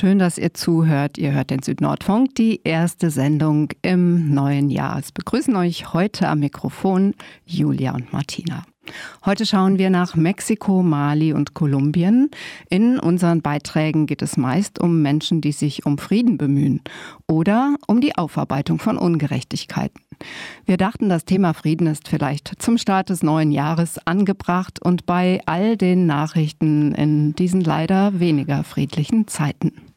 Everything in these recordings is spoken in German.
Schön, dass ihr zuhört. Ihr hört den Südnordfunk, die erste Sendung im neuen Jahr. Es begrüßen euch heute am Mikrofon Julia und Martina. Heute schauen wir nach Mexiko, Mali und Kolumbien. In unseren Beiträgen geht es meist um Menschen, die sich um Frieden bemühen oder um die Aufarbeitung von Ungerechtigkeiten. Wir dachten, das Thema Frieden ist vielleicht zum Start des neuen Jahres angebracht und bei all den Nachrichten in diesen leider weniger friedlichen Zeiten.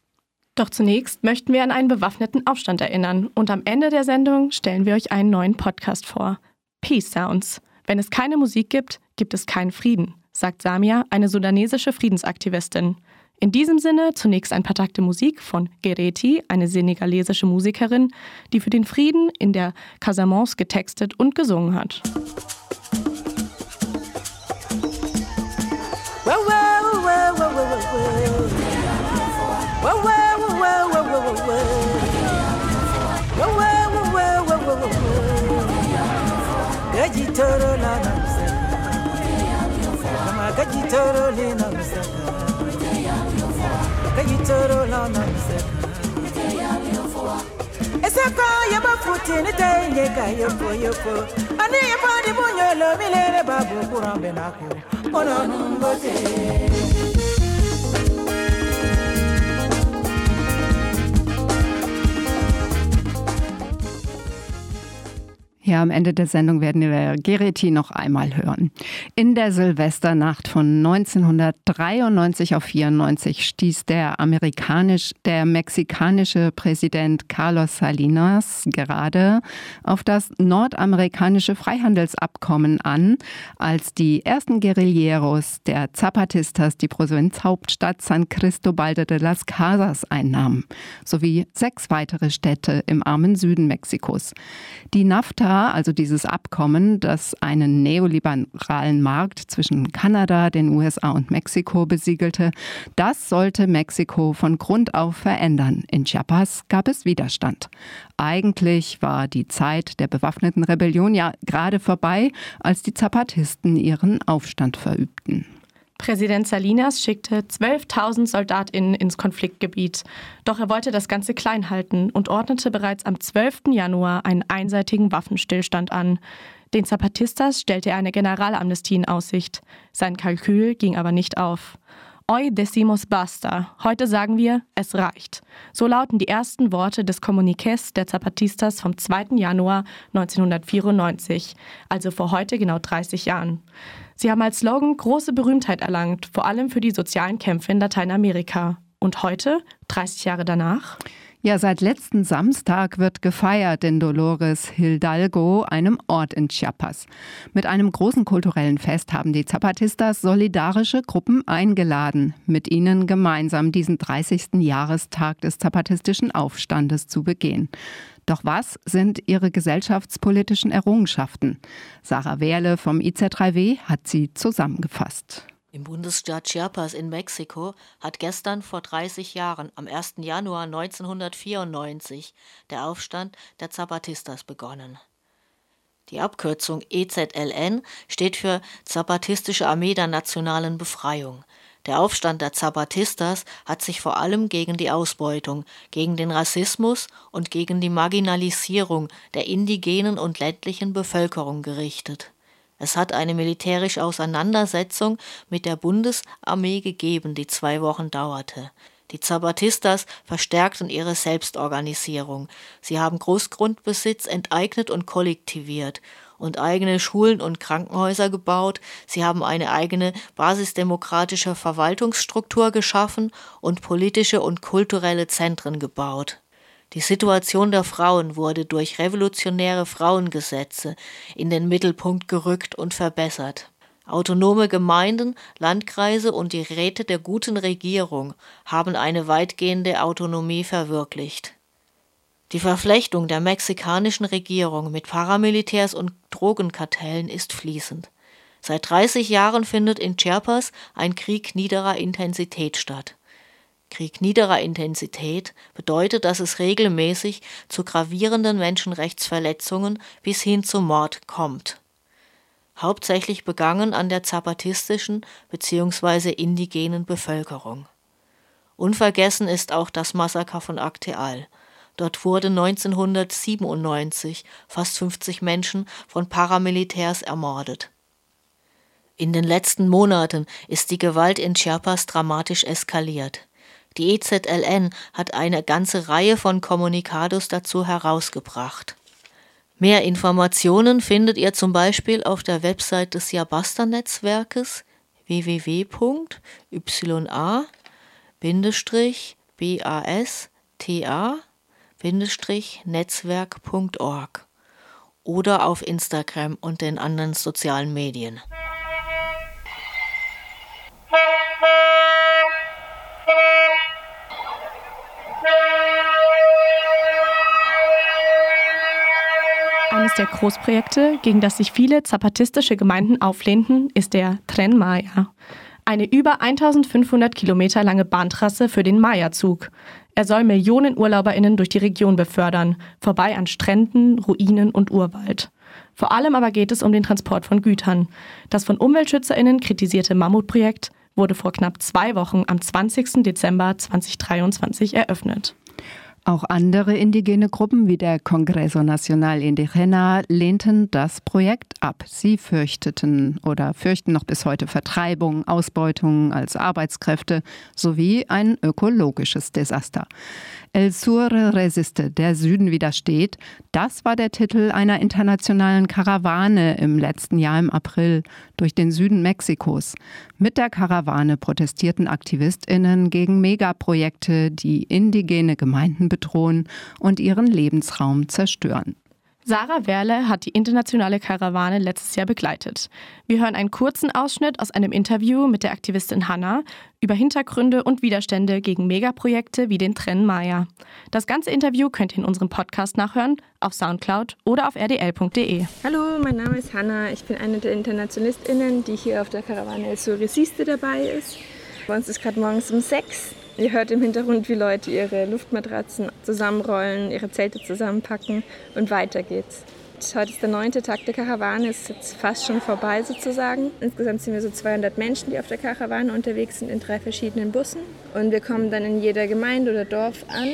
Doch zunächst möchten wir an einen bewaffneten Aufstand erinnern und am Ende der Sendung stellen wir euch einen neuen Podcast vor. Peace Sounds. Wenn es keine Musik gibt, gibt es keinen Frieden, sagt Samia, eine sudanesische Friedensaktivistin. In diesem Sinne zunächst ein paar Takte Musik von Gereti, eine senegalesische Musikerin, die für den Frieden in der Casamance getextet und gesungen hat. Wow, wow, wow, wow, wow, wow. Wow, wow. gitoro na namsaka Kama kajitoro le namsaka Kajitoro la futi ni te Ani yaba ni bunyolo milere babu kurambe nako. Ono nungote. Ja, am Ende der Sendung werden wir Gereti noch einmal hören. In der Silvesternacht von 1993 auf 94 stieß der amerikanisch, der mexikanische Präsident Carlos Salinas gerade auf das nordamerikanische Freihandelsabkommen an, als die ersten Guerilleros der Zapatistas die Provinzhauptstadt San Cristobal de las Casas einnahmen, sowie sechs weitere Städte im armen Süden Mexikos. Die NAFTA also dieses Abkommen, das einen neoliberalen Markt zwischen Kanada, den USA und Mexiko besiegelte, das sollte Mexiko von Grund auf verändern. In Chiapas gab es Widerstand. Eigentlich war die Zeit der bewaffneten Rebellion ja gerade vorbei, als die Zapatisten ihren Aufstand verübten. Präsident Salinas schickte 12.000 SoldatInnen ins Konfliktgebiet. Doch er wollte das Ganze klein halten und ordnete bereits am 12. Januar einen einseitigen Waffenstillstand an. Den Zapatistas stellte er eine Generalamnestie in Aussicht. Sein Kalkül ging aber nicht auf. Hoy decimos basta. Heute sagen wir, es reicht. So lauten die ersten Worte des Kommuniqués der Zapatistas vom 2. Januar 1994, also vor heute genau 30 Jahren. Sie haben als Slogan große Berühmtheit erlangt, vor allem für die sozialen Kämpfe in Lateinamerika. Und heute, 30 Jahre danach? Ja, seit letzten Samstag wird gefeiert in Dolores Hidalgo, einem Ort in Chiapas. Mit einem großen kulturellen Fest haben die Zapatistas solidarische Gruppen eingeladen, mit ihnen gemeinsam diesen 30. Jahrestag des zapatistischen Aufstandes zu begehen. Doch was sind ihre gesellschaftspolitischen Errungenschaften? Sarah Wehrle vom IZ3W hat sie zusammengefasst. Im Bundesstaat Chiapas in Mexiko hat gestern vor 30 Jahren, am 1. Januar 1994, der Aufstand der Zapatistas begonnen. Die Abkürzung EZLN steht für Zapatistische Armee der nationalen Befreiung. Der Aufstand der Zapatistas hat sich vor allem gegen die Ausbeutung, gegen den Rassismus und gegen die Marginalisierung der indigenen und ländlichen Bevölkerung gerichtet. Es hat eine militärische Auseinandersetzung mit der Bundesarmee gegeben, die zwei Wochen dauerte. Die Zapatistas verstärkten ihre Selbstorganisierung. Sie haben Großgrundbesitz enteignet und kollektiviert und eigene Schulen und Krankenhäuser gebaut, sie haben eine eigene basisdemokratische Verwaltungsstruktur geschaffen und politische und kulturelle Zentren gebaut. Die Situation der Frauen wurde durch revolutionäre Frauengesetze in den Mittelpunkt gerückt und verbessert. Autonome Gemeinden, Landkreise und die Räte der guten Regierung haben eine weitgehende Autonomie verwirklicht. Die Verflechtung der mexikanischen Regierung mit Paramilitärs und Drogenkartellen ist fließend. Seit 30 Jahren findet in Chiapas ein Krieg niederer Intensität statt. Krieg niederer Intensität bedeutet, dass es regelmäßig zu gravierenden Menschenrechtsverletzungen bis hin zum Mord kommt. Hauptsächlich begangen an der zapatistischen bzw. indigenen Bevölkerung. Unvergessen ist auch das Massaker von Acteal. Dort wurden 1997 fast 50 Menschen von Paramilitärs ermordet. In den letzten Monaten ist die Gewalt in Chiapas dramatisch eskaliert. Die EZLN hat eine ganze Reihe von Kommunikados dazu herausgebracht. Mehr Informationen findet ihr zum Beispiel auf der Website des Yabasta-Netzwerkes www.yasta-netzwerk.org oder auf Instagram und den anderen sozialen Medien. Eines der Großprojekte, gegen das sich viele zapatistische Gemeinden auflehnten, ist der Tren Maya. Eine über 1500 Kilometer lange Bahntrasse für den Maya-Zug. Er soll Millionen UrlauberInnen durch die Region befördern, vorbei an Stränden, Ruinen und Urwald. Vor allem aber geht es um den Transport von Gütern. Das von UmweltschützerInnen kritisierte Mammutprojekt wurde vor knapp zwei Wochen am 20. Dezember 2023 eröffnet. Auch andere indigene Gruppen wie der Congreso Nacional Indigena lehnten das Projekt ab. Sie fürchteten oder fürchten noch bis heute Vertreibung, Ausbeutung als Arbeitskräfte sowie ein ökologisches Desaster. El Sur Resiste, der Süden widersteht, das war der Titel einer internationalen Karawane im letzten Jahr im April durch den Süden Mexikos. Mit der Karawane protestierten AktivistInnen gegen Megaprojekte, die indigene Gemeinden bedrohen und ihren Lebensraum zerstören. Sarah Werle hat die internationale Karawane letztes Jahr begleitet. Wir hören einen kurzen Ausschnitt aus einem Interview mit der Aktivistin Hanna über Hintergründe und Widerstände gegen Megaprojekte wie den Tren Maya. Das ganze Interview könnt ihr in unserem Podcast nachhören, auf Soundcloud oder auf rdl.de. Hallo, mein Name ist Hanna. Ich bin eine der InternationalistInnen, die hier auf der Karawane El Sur Resiste dabei ist. Bei uns ist gerade morgens um sechs. Ihr hört im Hintergrund, wie Leute ihre Luftmatratzen zusammenrollen, ihre Zelte zusammenpacken und weiter geht's. Heute ist der neunte Tag der Karawane, ist jetzt fast schon vorbei sozusagen. Insgesamt sind wir so 200 Menschen, die auf der Karawane unterwegs sind in drei verschiedenen Bussen. Und wir kommen dann in jeder Gemeinde oder Dorf an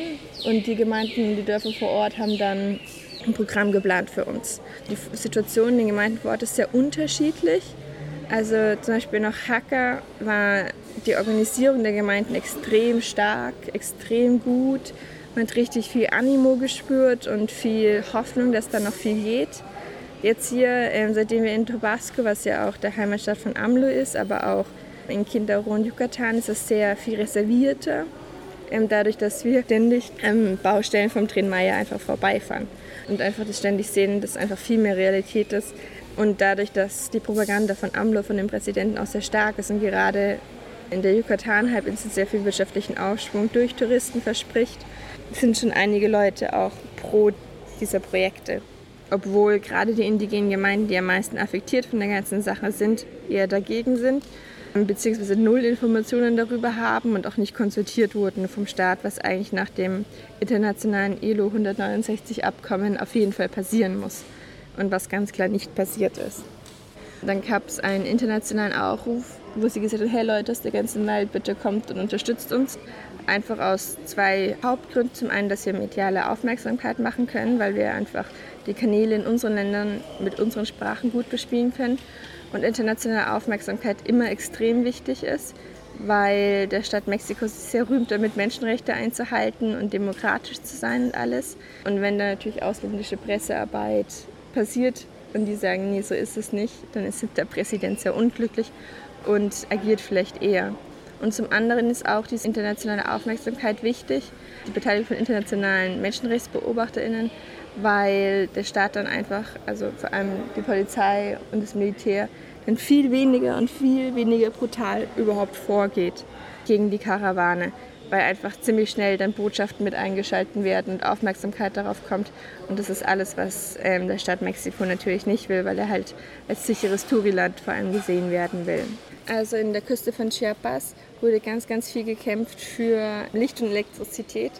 und die Gemeinden, die Dörfer vor Ort haben dann ein Programm geplant für uns. Die Situation in den Gemeinden vor Ort ist sehr unterschiedlich. Also zum Beispiel nach Hacker war die Organisierung der Gemeinden extrem stark, extrem gut. Man hat richtig viel Animo gespürt und viel Hoffnung, dass da noch viel geht. Jetzt hier, ähm, seitdem wir in Tabasco, was ja auch der Heimatstadt von AMLO ist, aber auch in Quintero und Yucatan, ist es sehr viel reservierter. Ähm, dadurch, dass wir ständig ähm, Baustellen vom Trenmeier einfach vorbeifahren und einfach das ständig sehen, dass einfach viel mehr Realität ist. Und dadurch, dass die Propaganda von AMLO, von dem Präsidenten auch sehr stark ist und gerade in der Yucatan-Halbinsel sehr viel wirtschaftlichen Aufschwung durch Touristen verspricht, sind schon einige Leute auch pro dieser Projekte. Obwohl gerade die indigenen Gemeinden, die am meisten affektiert von der ganzen Sache sind, eher dagegen sind, beziehungsweise null Informationen darüber haben und auch nicht konsultiert wurden vom Staat, was eigentlich nach dem internationalen ILO 169 Abkommen auf jeden Fall passieren muss und was ganz klar nicht passiert ist. Dann gab es einen internationalen Aufruf wo sie gesagt hat, hey Leute aus der ganzen Welt, bitte kommt und unterstützt uns. Einfach aus zwei Hauptgründen. Zum einen, dass wir mediale Aufmerksamkeit machen können, weil wir einfach die Kanäle in unseren Ländern mit unseren Sprachen gut bespielen können. Und internationale Aufmerksamkeit immer extrem wichtig ist, weil der Staat Mexiko sehr rühmt damit, Menschenrechte einzuhalten und demokratisch zu sein und alles. Und wenn da natürlich ausländische Pressearbeit passiert und die sagen, nee, so ist es nicht, dann ist der Präsident sehr unglücklich und agiert vielleicht eher. Und zum anderen ist auch diese internationale Aufmerksamkeit wichtig, die Beteiligung von internationalen MenschenrechtsbeobachterInnen, weil der Staat dann einfach, also vor allem die Polizei und das Militär, dann viel weniger und viel weniger brutal überhaupt vorgeht gegen die Karawane. weil einfach ziemlich schnell dann Botschaften mit eingeschalten werden und Aufmerksamkeit darauf kommt. Und das ist alles, was ähm, der Staat Mexiko natürlich nicht will, weil er halt als sicheres Touriland vor allem gesehen werden will. Also in der Küste von Chiapas wurde ganz, ganz viel gekämpft für Licht und Elektrizität.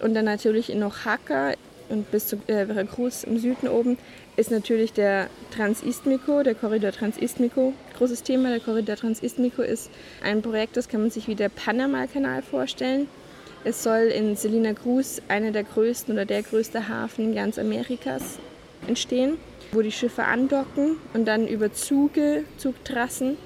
Und dann natürlich in Oaxaca und bis zu äh, Veracruz im Süden oben ist natürlich der Transistmico, der Korridor Transistmico. Großes Thema, der Korridor Transistmico ist ein Projekt, das kann man sich wie der Panama-Kanal vorstellen. Es soll in Selina Cruz einer der größten oder der größte Hafen ganz Amerikas entstehen, wo die Schiffe andocken und dann über Zuge, Zugtrassen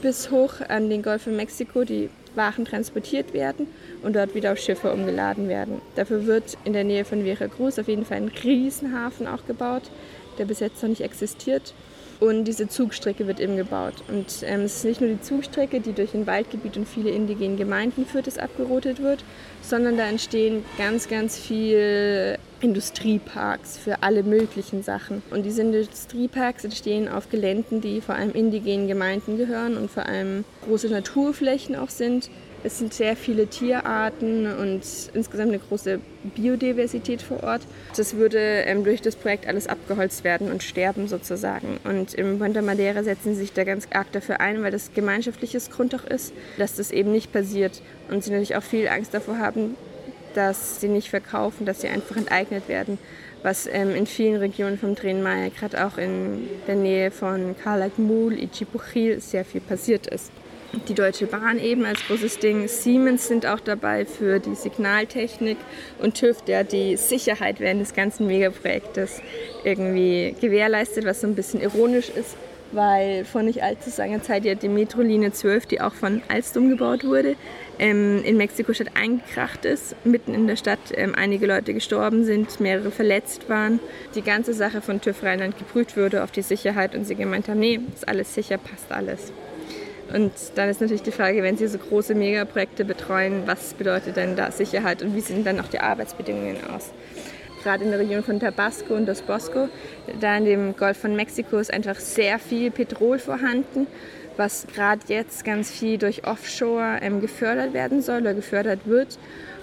bis hoch an den Golf von Mexiko die Waren transportiert werden und dort wieder auf Schiffe umgeladen werden. Dafür wird in der Nähe von Veracruz auf jeden Fall ein Riesenhafen auch gebaut, der bis jetzt noch nicht existiert. Und diese Zugstrecke wird eben gebaut. Und ähm, es ist nicht nur die Zugstrecke, die durch ein Waldgebiet und viele indigene Gemeinden führt, das abgerotet wird, sondern da entstehen ganz, ganz viele Industrieparks für alle möglichen Sachen. Und diese Industrieparks entstehen auf Geländen, die vor allem indigenen Gemeinden gehören und vor allem große Naturflächen auch sind, es sind sehr viele Tierarten und insgesamt eine große Biodiversität vor Ort. Das würde ähm, durch das Projekt alles abgeholzt werden und sterben sozusagen. Und im Puente Madeira setzen sie sich da ganz arg dafür ein, weil das gemeinschaftliches Grundstück ist, dass das eben nicht passiert. Und sie natürlich auch viel Angst davor haben, dass sie nicht verkaufen, dass sie einfach enteignet werden was ähm, in vielen Regionen vom Tren Maya, gerade auch in der Nähe von Calakmul, Ichipuchil, sehr viel passiert ist die Deutsche Bahn eben als großes Ding. Siemens sind auch dabei für die Signaltechnik und TÜV, der die Sicherheit während des ganzen Megaprojektes irgendwie gewährleistet, was so ein bisschen ironisch ist, weil vor nicht allzu langer Zeit ja die Metrolinie 12, die auch von Alstom gebaut wurde, ähm, in Mexiko-Stadt eingekracht ist, mitten in der Stadt ähm, einige Leute gestorben sind, mehrere verletzt waren. Die ganze Sache von TÜV Rheinland geprüft wurde auf die Sicherheit und sie gemeint haben, nee, ist alles sicher, passt alles. Und dann ist natürlich die Frage, wenn Sie so große Megaprojekte betreuen, was bedeutet denn da Sicherheit und wie sehen dann auch die Arbeitsbedingungen aus? Gerade in der Region von Tabasco und Dos Bosco, da in dem Golf von Mexiko ist einfach sehr viel Petrol vorhanden, was gerade jetzt ganz viel durch Offshore ähm, gefördert werden soll oder gefördert wird.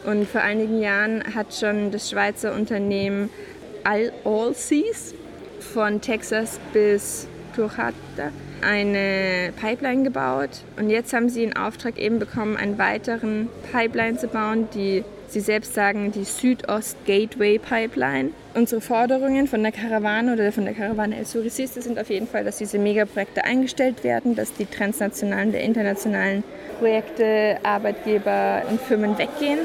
Und vor einigen Jahren hat schon das Schweizer Unternehmen Allseas von Texas bis Turhata eine Pipeline gebaut und jetzt haben sie in Auftrag eben bekommen, einen weiteren Pipeline zu bauen, die sie selbst sagen, die Südost Gateway Pipeline. Unsere Forderungen von der Karawane oder von der Karawane El Suriciste sind auf jeden Fall, dass diese Megaprojekte eingestellt werden, dass die transnationalen, der internationalen Projekte, Arbeitgeber und Firmen weggehen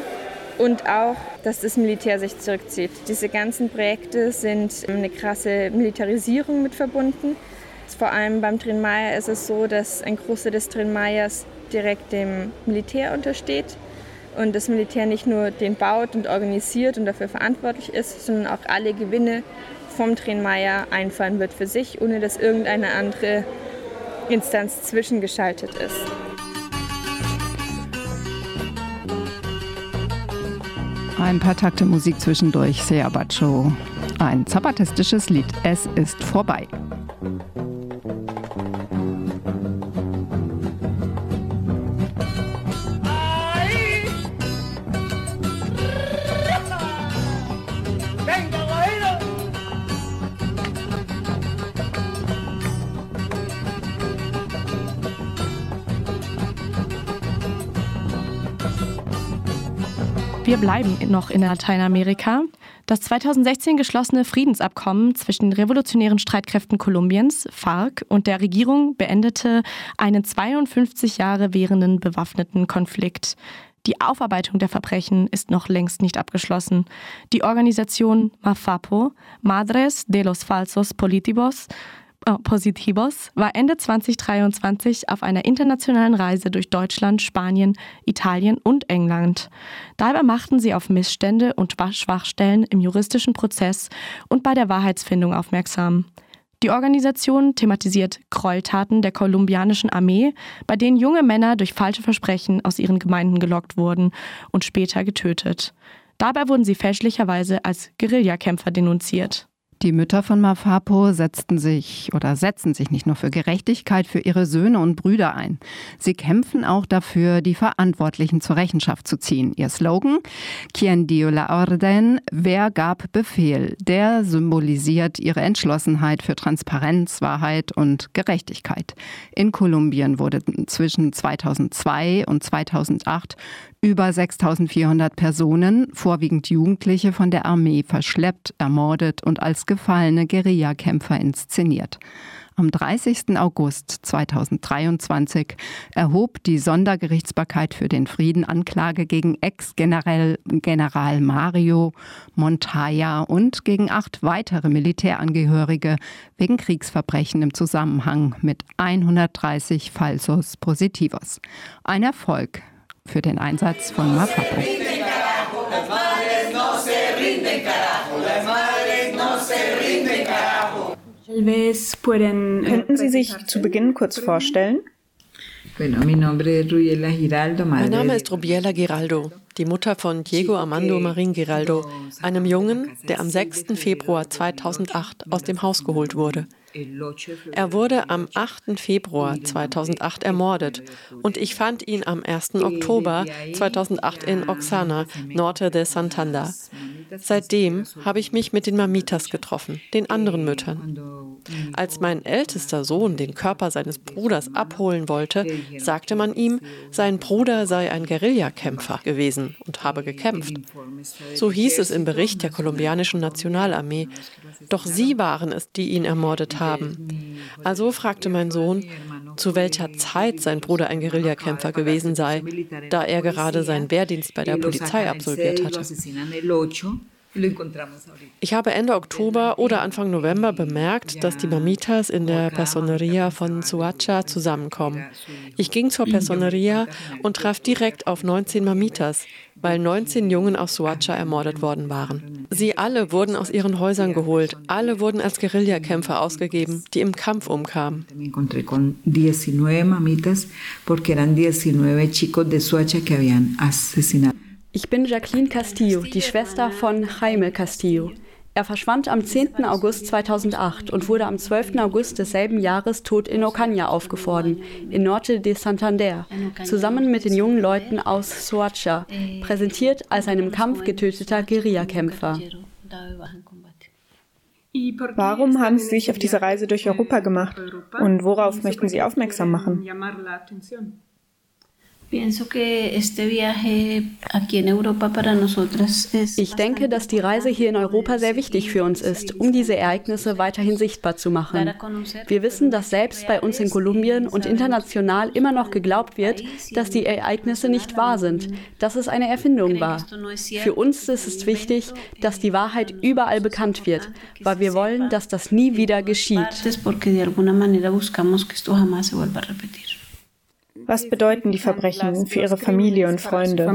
und auch, dass das Militär sich zurückzieht. Diese ganzen Projekte sind eine krasse Militarisierung mit verbunden. Vor allem beim Trin ist es so, dass ein Großteil des Trin direkt dem Militär untersteht und das Militär nicht nur den baut und organisiert und dafür verantwortlich ist, sondern auch alle Gewinne vom Trin Maya einfahren wird für sich, ohne dass irgendeine andere Instanz zwischengeschaltet ist. Ein paar Takte Musik zwischendurch, Sea Bacho. Ein zapatistisches Lied. Es ist vorbei. Bleiben noch in Lateinamerika. Das 2016 geschlossene Friedensabkommen zwischen den revolutionären Streitkräften Kolumbiens, FARC, und der Regierung beendete einen 52 Jahre währenden bewaffneten Konflikt. Die Aufarbeitung der Verbrechen ist noch längst nicht abgeschlossen. Die Organisation MAFAPO, Madres de los Falsos Politivos, äh, Positivos war Ende 2023 auf einer internationalen Reise durch Deutschland, Spanien, Italien und England. Dabei machten sie auf Missstände und Schwachstellen im juristischen Prozess und bei der Wahrheitsfindung aufmerksam. Die Organisation thematisiert Gräueltaten der kolumbianischen Armee, bei denen junge Männer durch falsche Versprechen aus ihren Gemeinden gelockt wurden und später getötet. Dabei wurden sie fälschlicherweise als Guerillakämpfer denunziert. Die Mütter von Mafapo setzten sich oder setzen sich nicht nur für Gerechtigkeit für ihre Söhne und Brüder ein. Sie kämpfen auch dafür, die Verantwortlichen zur Rechenschaft zu ziehen. Ihr Slogan, Quien dio la orden, wer gab Befehl, der symbolisiert ihre Entschlossenheit für Transparenz, Wahrheit und Gerechtigkeit. In Kolumbien wurde zwischen 2002 und 2008 über 6400 Personen, vorwiegend Jugendliche, von der Armee verschleppt, ermordet und als gefallene Guerillakämpfer inszeniert. Am 30. August 2023 erhob die Sondergerichtsbarkeit für den Frieden Anklage gegen Ex-General General Mario Montoya und gegen acht weitere Militärangehörige wegen Kriegsverbrechen im Zusammenhang mit 130 Falsos Positivos. Ein Erfolg für den Einsatz von Mafapo. Könnten Sie sich zu Beginn kurz vorstellen? Mein Name ist Rubiela Giraldo, die Mutter von Diego Armando Marin Giraldo, einem Jungen, der am 6. Februar 2008 aus dem Haus geholt wurde. Er wurde am 8. Februar 2008 ermordet und ich fand ihn am 1. Oktober 2008 in Oxana, Norte de Santander. Seitdem habe ich mich mit den Mamitas getroffen, den anderen Müttern. Als mein ältester Sohn den Körper seines Bruders abholen wollte, sagte man ihm, sein Bruder sei ein Guerillakämpfer gewesen und habe gekämpft. So hieß es im Bericht der kolumbianischen Nationalarmee. Doch sie waren es, die ihn ermordet haben. Also fragte mein Sohn, zu welcher Zeit sein Bruder ein Guerillakämpfer gewesen sei, da er gerade seinen Wehrdienst bei der Polizei absolviert hatte. Ich habe Ende Oktober oder Anfang November bemerkt, dass die Mamitas in der Personeria von Suacha zusammenkommen. Ich ging zur Personeria und traf direkt auf 19 Mamitas, weil 19 Jungen aus Suacha ermordet worden waren. Sie alle wurden aus ihren Häusern geholt, alle wurden als Guerillakämpfer ausgegeben, die im Kampf umkamen. Ich bin Jacqueline Castillo, die Schwester von Jaime Castillo. Er verschwand am 10. August 2008 und wurde am 12. August desselben Jahres tot in Ocaña aufgefunden, in Norte de Santander, zusammen mit den jungen Leuten aus Soacha, präsentiert als ein im Kampf getöteter Guerillakämpfer. Warum haben Sie sich auf diese Reise durch Europa gemacht und worauf möchten Sie aufmerksam machen? Ich denke, dass die Reise hier in Europa sehr wichtig für uns ist, um diese Ereignisse weiterhin sichtbar zu machen. Wir wissen, dass selbst bei uns in Kolumbien und international immer noch geglaubt wird, dass die Ereignisse nicht wahr sind, dass es eine Erfindung war. Für uns ist es wichtig, dass die Wahrheit überall bekannt wird, weil wir wollen, dass das nie wieder geschieht. Was bedeuten die Verbrechen für Ihre Familie und Freunde?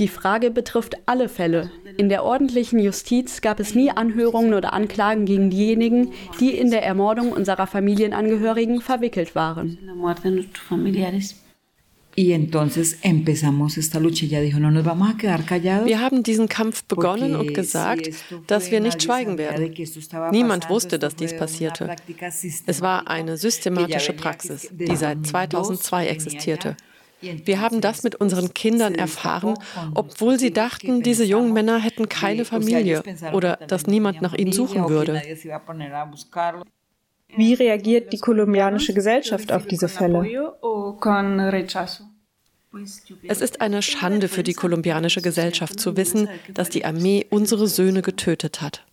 Die Frage betrifft alle Fälle. In der ordentlichen Justiz gab es nie Anhörungen oder Anklagen gegen diejenigen, die in der Ermordung unserer Familienangehörigen verwickelt waren. Wir haben diesen Kampf begonnen und gesagt, dass wir nicht schweigen werden. Niemand wusste, dass dies passierte. Es war eine systematische Praxis, die seit 2002 existierte. Wir haben das mit unseren Kindern erfahren, obwohl sie dachten, diese jungen Männer hätten keine Familie oder dass niemand nach ihnen suchen würde. Wie reagiert die kolumbianische Gesellschaft auf diese Fälle? Es ist eine Schande für die kolumbianische Gesellschaft zu wissen, dass die Armee unsere Söhne getötet hat.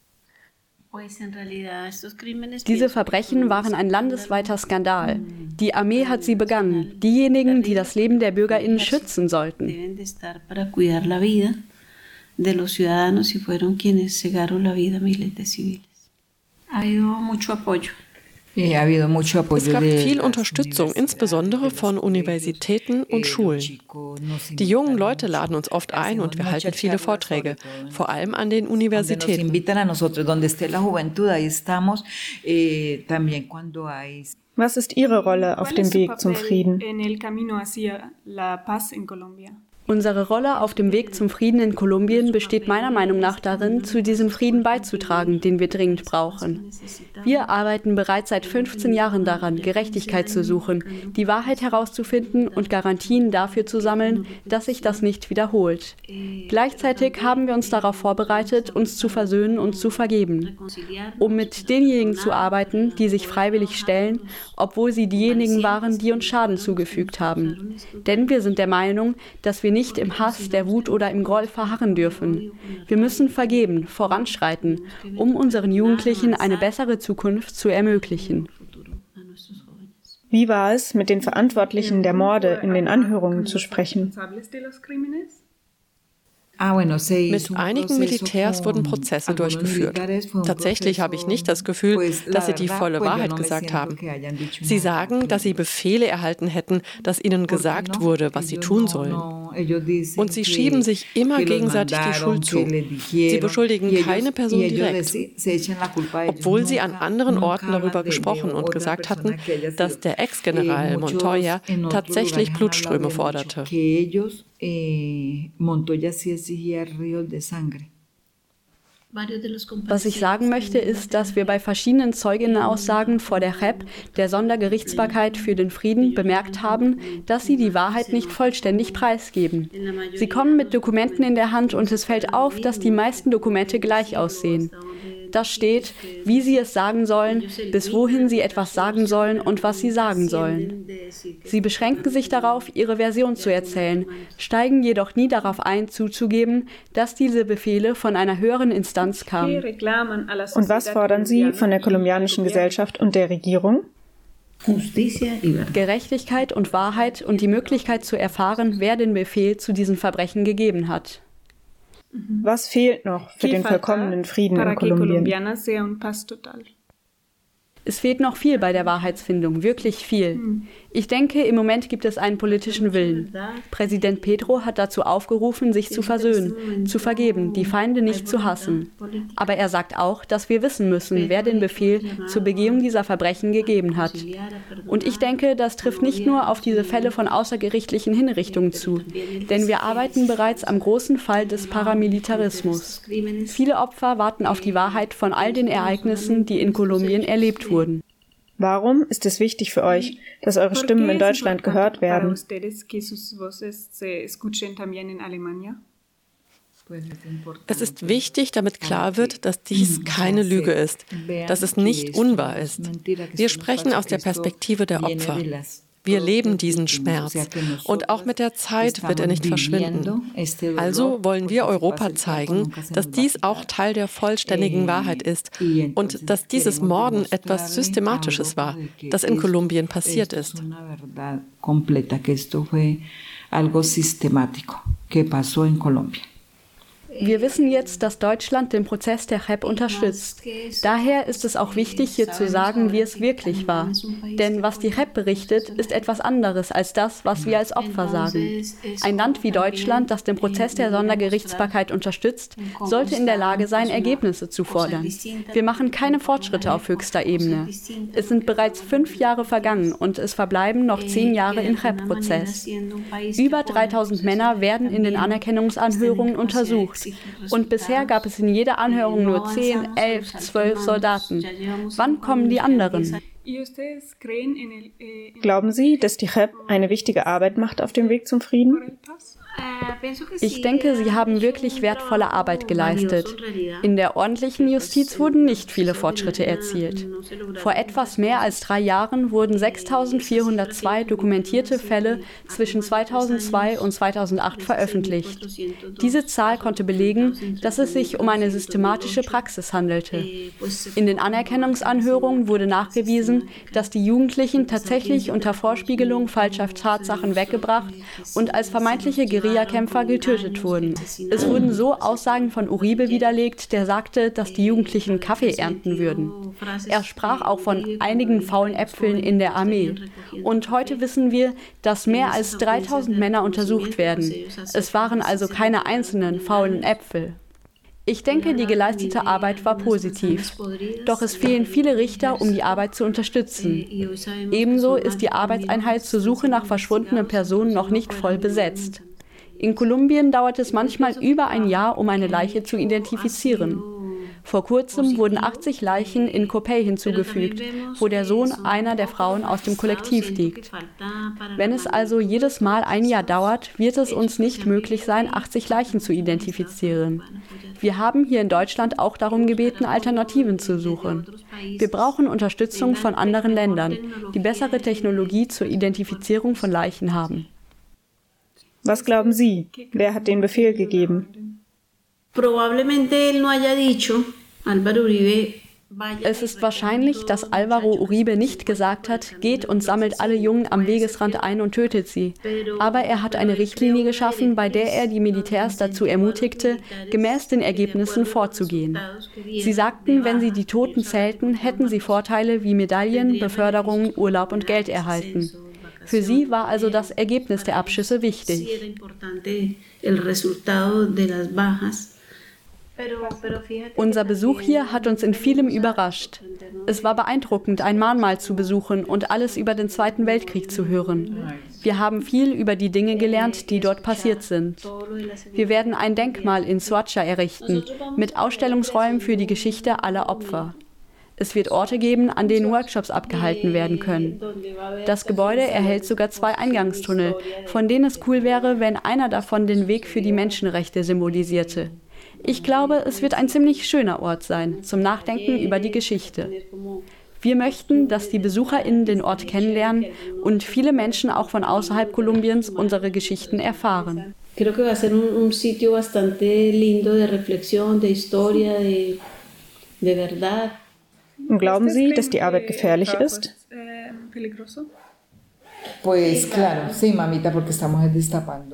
Diese Verbrechen waren ein landesweiter Skandal. Die Armee hat sie begangen, diejenigen, die das Leben der Bürgerinnen schützen sollten. Ha habido mucho apoyo. Es gab viel Unterstützung, insbesondere von Universitäten und Schulen. Die jungen Leute laden uns oft ein und wir halten viele Vorträge, vor allem an den Universitäten. Was ist Ihre Rolle auf dem Weg zum Frieden? Unsere Rolle auf dem Weg zum Frieden in Kolumbien besteht meiner Meinung nach darin, zu diesem Frieden beizutragen, den wir dringend brauchen. Wir arbeiten bereits seit 15 Jahren daran, Gerechtigkeit zu suchen, die Wahrheit herauszufinden und Garantien dafür zu sammeln, dass sich das nicht wiederholt. Gleichzeitig haben wir uns darauf vorbereitet, uns zu versöhnen und zu vergeben, um mit denjenigen zu arbeiten, die sich freiwillig stellen, obwohl sie diejenigen waren, die uns Schaden zugefügt haben. Denn wir sind der Meinung, dass wir nicht im Hass, der Wut oder im Groll verharren dürfen. Wir müssen vergeben, voranschreiten, um unseren Jugendlichen eine bessere Zukunft zu ermöglichen. Wie war es, mit den Verantwortlichen der Morde in den Anhörungen zu sprechen? Ah, Mit einigen Militärs wurden Prozesse durchgeführt. Tatsächlich habe ich nicht das Gefühl, dass sie die volle Wahrheit gesagt haben. Sie sagen, dass sie Befehle erhalten hätten, dass ihnen gesagt wurde, was sie tun sollen. Und sie schieben sich immer gegenseitig die Schuld zu. Sie beschuldigen keine Person direkt, obwohl sie an anderen Orten darüber gesprochen und gesagt hatten, dass der Ex-General Montoya tatsächlich Blutströme forderte eh, Montoya sí exigía ríos de sangre. Was ich sagen möchte, ist, dass wir bei verschiedenen Zeuginnenaussagen vor der HEP, der Sondergerichtsbarkeit für den Frieden, bemerkt haben, dass sie die Wahrheit nicht vollständig preisgeben. Sie kommen mit Dokumenten in der Hand und es fällt auf, dass die meisten Dokumente gleich aussehen. Da steht, wie sie es sagen sollen, bis wohin sie etwas sagen sollen und was sie sagen sollen. Sie beschränken sich darauf, ihre Version zu erzählen, steigen jedoch nie darauf ein, zuzugeben, dass diese Befehle von einer höheren Instanz kamen. Und was fordern Sie von der kolumbianischen Gesellschaft und der Regierung? Gerechtigkeit und Wahrheit und die Möglichkeit zu erfahren, wer den Befehl zu diesen Verbrechen gegeben hat. Was fehlt noch für den vollkommenen Frieden in Kolumbien? Es fehlt noch viel bei der Wahrheitsfindung, wirklich viel. Hm. Ich denke, im Moment gibt es einen politischen Willen. Präsident Pedro hat dazu aufgerufen, sich zu versöhnen, zu vergeben, die Feinde nicht zu hassen. Aber er sagt auch, dass wir wissen müssen, wer den Befehl zur Begehung dieser Verbrechen gegeben hat. Und ich denke, das trifft nicht nur auf diese Fälle von außergerichtlichen Hinrichtungen zu, denn wir arbeiten bereits am großen Fall des Paramilitarismus. Viele Opfer warten auf die Wahrheit von all den Ereignissen, die in Kolumbien erlebt wurden wurden. Warum ist es wichtig für euch, dass eure Stimmen in Deutschland gehört werden? Es ist wichtig, damit klar wird, dass dies keine Lüge ist, dass es nicht unwahr ist. Wir sprechen aus der Perspektive der Opfer. Wir leben diesen Schmerz und auch mit der Zeit wird er nicht verschwinden. Also wollen wir Europa zeigen, dass dies auch Teil der vollständigen Wahrheit ist und dass dieses Morden etwas Systematisches war, das in Kolumbien passiert ist. algo sistemático que pasó en Colombia. Wir wissen jetzt, dass Deutschland den Prozess der HEP unterstützt. Daher ist es auch wichtig, hier zu sagen, wie es wirklich war. Denn was die HEP berichtet, ist etwas anderes als das, was wir als Opfer sagen. Ein Land wie Deutschland, das den Prozess der Sondergerichtsbarkeit unterstützt, sollte in der Lage sein, Ergebnisse zu fordern. Wir machen keine Fortschritte auf höchster Ebene. Es sind bereits fünf Jahre vergangen und es verbleiben noch zehn Jahre im HEP-Prozess. Über 3000 Männer werden in den Anerkennungsanhörungen untersucht. Und bisher gab es in jeder Anhörung nur 10, 11, 12 Soldaten. Wann kommen die anderen? Glauben Sie, dass die JEP eine wichtige Arbeit macht auf dem Weg zum Frieden? Ich denke, sie haben wirklich wertvolle Arbeit geleistet. In der ordentlichen Justiz wurden nicht viele Fortschritte erzielt. Vor etwas mehr als drei Jahren wurden 6.402 dokumentierte Fälle zwischen 2002 und 2008 veröffentlicht. Diese Zahl konnte belegen, dass es sich um eine systematische Praxis handelte. In den Anerkennungsanhörungen wurde nachgewiesen, dass die Jugendlichen tatsächlich unter Vorspiegelung falscher Tatsachen weggebracht und als vermeintliche Gerichte Guerillakämpfer getötet wurden. Es wurden so Aussagen von Uribe widerlegt, der sagte, dass die Jugendlichen Kaffee ernten würden. Er sprach auch von einigen faulen Äpfeln in der Armee. Und heute wissen wir, dass mehr als 3000 Männer untersucht werden. Es waren also keine einzelnen faulen Äpfel. Ich denke, die geleistete Arbeit war positiv. Doch es fehlen viele Richter, um die Arbeit zu unterstützen. Ebenso ist die Arbeitseinheit zur Suche nach verschwundenen Personen noch nicht voll besetzt. In Kolumbien dauert es manchmal über ein Jahr, um eine Leiche zu identifizieren. Vor kurzem wurden 80 Leichen in Copey hinzugefügt, wo der Sohn einer der Frauen aus dem Kollektiv liegt. Wenn es also jedes Mal ein Jahr dauert, wird es uns nicht möglich sein, 80 Leichen zu identifizieren. Wir haben hier in Deutschland auch darum gebeten, Alternativen zu suchen. Wir brauchen Unterstützung von anderen Ländern, die bessere Technologie zur Identifizierung von Leichen haben. Was glauben Sie? Wer hat den Befehl gegeben? Probablemente él no haya dicho, Álvaro Uribe es ist wahrscheinlich, dass Alvaro Uribe nicht gesagt hat, geht und sammelt alle Jungen am Wegesrand ein und tötet sie. Aber er hat eine Richtlinie geschaffen, bei der er die Militärs dazu ermutigte, gemäß den Ergebnissen vorzugehen. Sie sagten, wenn sie die Toten zählten, hätten sie Vorteile wie Medaillen, Beförderungen, Urlaub und Geld erhalten. Für sie war also das Ergebnis der Abschüsse wichtig. Unser Besuch hier hat uns in vielem überrascht. Es war beeindruckend, ein Mahnmal zu besuchen und alles über den Zweiten Weltkrieg zu hören. Wir haben viel über die Dinge gelernt, die dort passiert sind. Wir werden ein Denkmal in Soacha errichten, mit Ausstellungsräumen für die Geschichte aller Opfer. Es wird Orte geben, an denen Workshops abgehalten werden können. Das Gebäude erhält sogar zwei Eingangstunnel, von denen es cool wäre, wenn einer davon den Weg für die Menschenrechte symbolisierte. Ich glaube, es wird ein ziemlich schöner Ort sein, zum Nachdenken über die Geschichte. Wir möchten, dass die BesucherInnen den Ort kennenlernen und viele Menschen auch von außerhalb Kolumbiens unsere Geschichten erfahren. Creo que va a ser un, un sitio bastante lindo de reflexión, de historia, de, de verdad. Glauben Sie, dass die Arbeit gefährlich ist?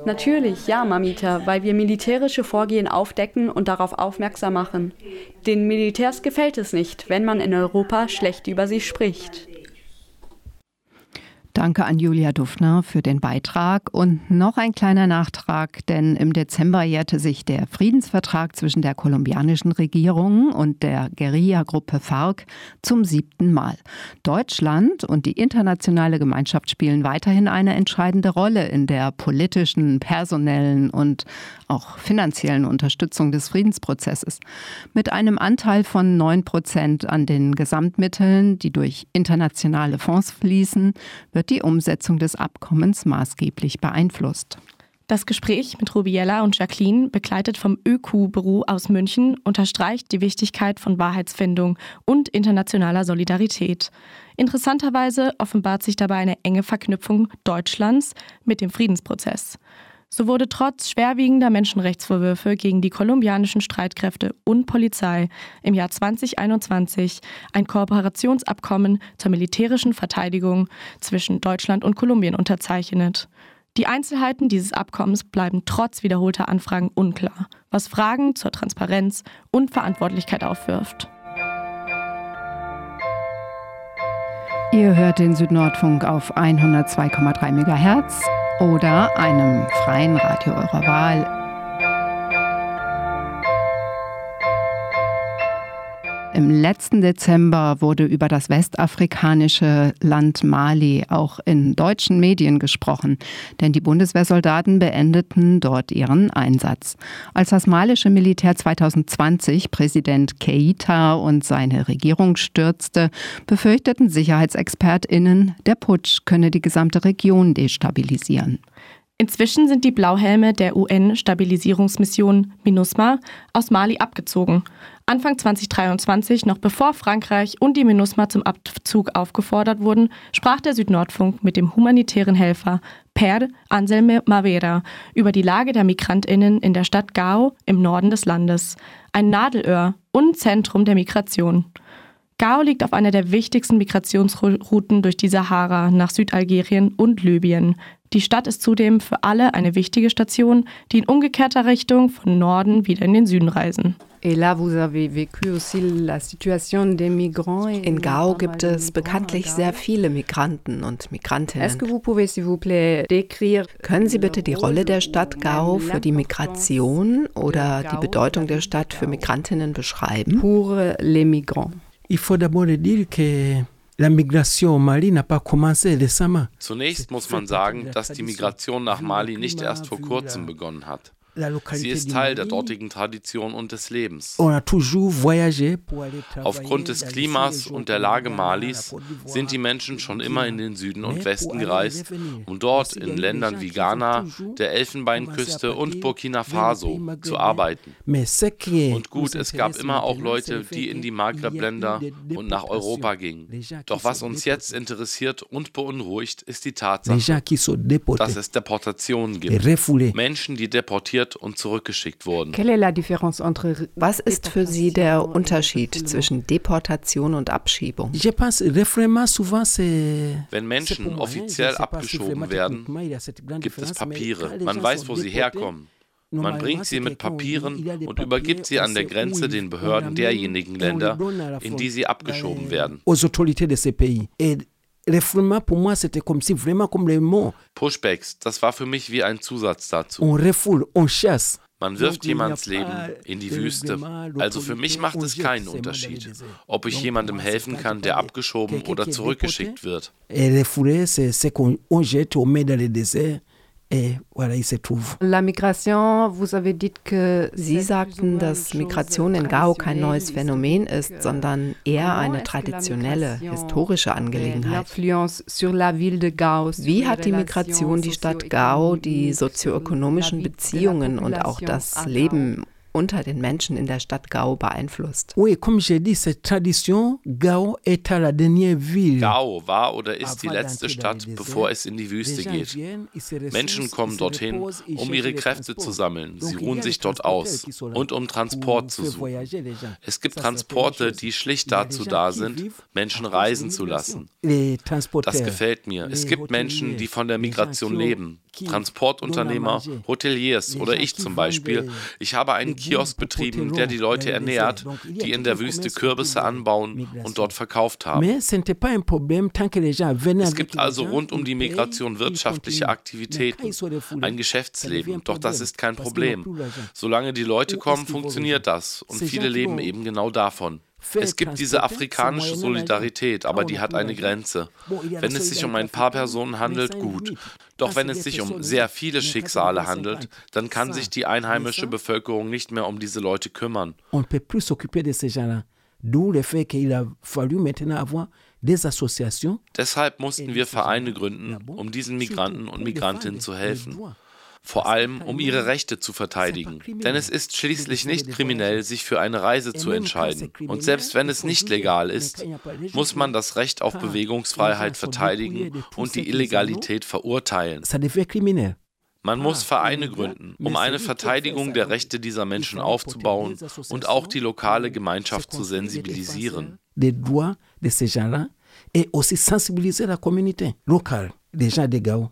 Natürlich, ja, Mamita, weil wir militärische Vorgehen aufdecken und darauf aufmerksam machen. Den Militärs gefällt es nicht, wenn man in Europa schlecht über sie spricht. Danke an Julia Dufner für den Beitrag. Und noch ein kleiner Nachtrag, denn im Dezember jährte sich der Friedensvertrag zwischen der kolumbianischen Regierung und der Guerilla-Gruppe FARC zum siebten Mal. Deutschland und die internationale Gemeinschaft spielen weiterhin eine entscheidende Rolle in der politischen, personellen und auch finanziellen Unterstützung des Friedensprozesses. Mit einem Anteil von neun Prozent an den Gesamtmitteln, die durch internationale Fonds fließen, wird die Umsetzung des Abkommens maßgeblich beeinflusst. Das Gespräch mit Rubiella und Jacqueline, begleitet vom ÖQ-Büro aus München, unterstreicht die Wichtigkeit von Wahrheitsfindung und internationaler Solidarität. Interessanterweise offenbart sich dabei eine enge Verknüpfung Deutschlands mit dem Friedensprozess. So wurde trotz schwerwiegender Menschenrechtsvorwürfe gegen die kolumbianischen Streitkräfte und Polizei im Jahr 2021 ein Kooperationsabkommen zur militärischen Verteidigung zwischen Deutschland und Kolumbien unterzeichnet. Die Einzelheiten dieses Abkommens bleiben trotz wiederholter Anfragen unklar, was Fragen zur Transparenz und Verantwortlichkeit aufwirft. Ihr hört den Südnordfunk auf 102,3 MHz oder einem freien Radio eurer Wahl Im letzten Dezember wurde über das westafrikanische Land Mali auch in deutschen Medien gesprochen, denn die Bundeswehrsoldaten beendeten dort ihren Einsatz. Als das malische Militär 2020 Präsident Keita und seine Regierung stürzte, befürchteten Sicherheitsexpertinnen, der Putsch könne die gesamte Region destabilisieren. Inzwischen sind die Blauhelme der UN-Stabilisierungsmission MINUSMA aus Mali abgezogen. Anfang 2023, noch bevor Frankreich und die MINUSMA zum Abzug aufgefordert wurden, sprach der Südnordfunk mit dem humanitären Helfer Per Anselme Mavera über die Lage der MigrantInnen in der Stadt Gao im Norden des Landes, ein Nadelöhr und Zentrum der Migration. Gao liegt auf einer der wichtigsten Migrationsrouten durch die Sahara nach Südalgerien und Libyen. Die Stadt ist zudem für alle eine wichtige Station, die in umgekehrter Richtung von Norden wieder in den Süden reisen. In Gao gibt es bekanntlich sehr viele Migranten und Migrantinnen. Können Sie bitte die Rolle der Stadt Gao für die Migration oder die Bedeutung der Stadt für Migrantinnen beschreiben? Il faut d'abord dire que Zunächst muss man sagen, dass die Migration nach Mali nicht erst vor kurzem begonnen hat. Sie ist Teil der dortigen Tradition und des Lebens. Aufgrund des Klimas und der Lage Malis sind die Menschen schon immer in den Süden und Westen gereist, um dort in Ländern wie Ghana, der Elfenbeinküste und Burkina Faso zu arbeiten. Und gut, es gab immer auch Leute, die in die Maghreb-Länder und nach Europa gingen. Doch was uns jetzt interessiert und beunruhigt, ist die Tatsache, dass es Deportationen gibt. Menschen, die deportiert deportiert und zurückgeschickt wurden. Was ist für Sie der Unterschied zwischen Deportation und Abschiebung? Wenn Menschen offiziell abgeschoben werden, gibt es Papiere. Man weiß, wo sie herkommen. Man bringt sie mit Papieren und übergibt sie an der Grenze den Behörden derjenigen Länder, in die sie abgeschoben werden. Refoulement pour moi c'était comme si vraiment comme le mot. Pushbacks, das war für mich wie ein Zusatz dazu. On refoule, on chasse. Man wirft jemands Leben in die Wüste. Also für mich macht es keinen Unterschied, ob ich jemandem helfen kann, der abgeschoben oder zurückgeschickt wird. On met dans le désert. La migration, vous avez dit que Sie sagten, dass Migration in Gao kein neues Phänomen ist, sondern eher eine traditionelle, historische Angelegenheit. Wie hat die Migration die Stadt Gao, die sozioökonomischen Beziehungen und auch das Leben unter den Menschen in der Stadt Gao beeinflusst. Oui, comme j'ai dit, cette tradition, Gao est à la dernière ville. Gao war oder ist die letzte Stadt, bevor es in die Wüste geht. Menschen kommen dorthin, um ihre Kräfte zu sammeln. Sie ruhen sich dort aus und um Transport zu suchen. Es gibt Transporte, die schlicht dazu da sind, Menschen reisen zu lassen. Das gefällt mir. Es gibt Menschen, die von der Migration leben. Transportunternehmer, Hoteliers oder ich zum Beispiel. Ich habe einen Kiosk betrieben, der die Leute ernährt, die in der Wüste Kürbisse anbauen und dort verkauft haben. Es gibt also rund um die Migration wirtschaftliche Aktivitäten, ein Geschäftsleben, doch das ist kein Problem. Solange die Leute kommen, funktioniert das. Und viele leben eben genau davon. Es gibt diese afrikanische Solidarität, aber die hat eine Grenze. Wenn es sich um ein paar Personen handelt, gut. Doch wenn es sich um sehr viele Schicksale handelt, dann kann sich die einheimische Bevölkerung nicht mehr um diese Leute kümmern. Deshalb mussten wir Vereine gründen, um diesen Migranten und Migrantinnen zu helfen vor allem um ihre Rechte zu verteidigen. Denn es ist schließlich nicht kriminell, sich für eine Reise zu entscheiden. Und selbst wenn es nicht legal ist, muss man das Recht auf Bewegungsfreiheit verteidigen und die Illegalität verurteilen. Man muss Vereine gründen, um eine Verteidigung der Rechte dieser Menschen aufzubauen und auch die lokale Gemeinschaft zu sensibilisieren. Et aussi sensibiliser la communauté locale. Des gens de Gao.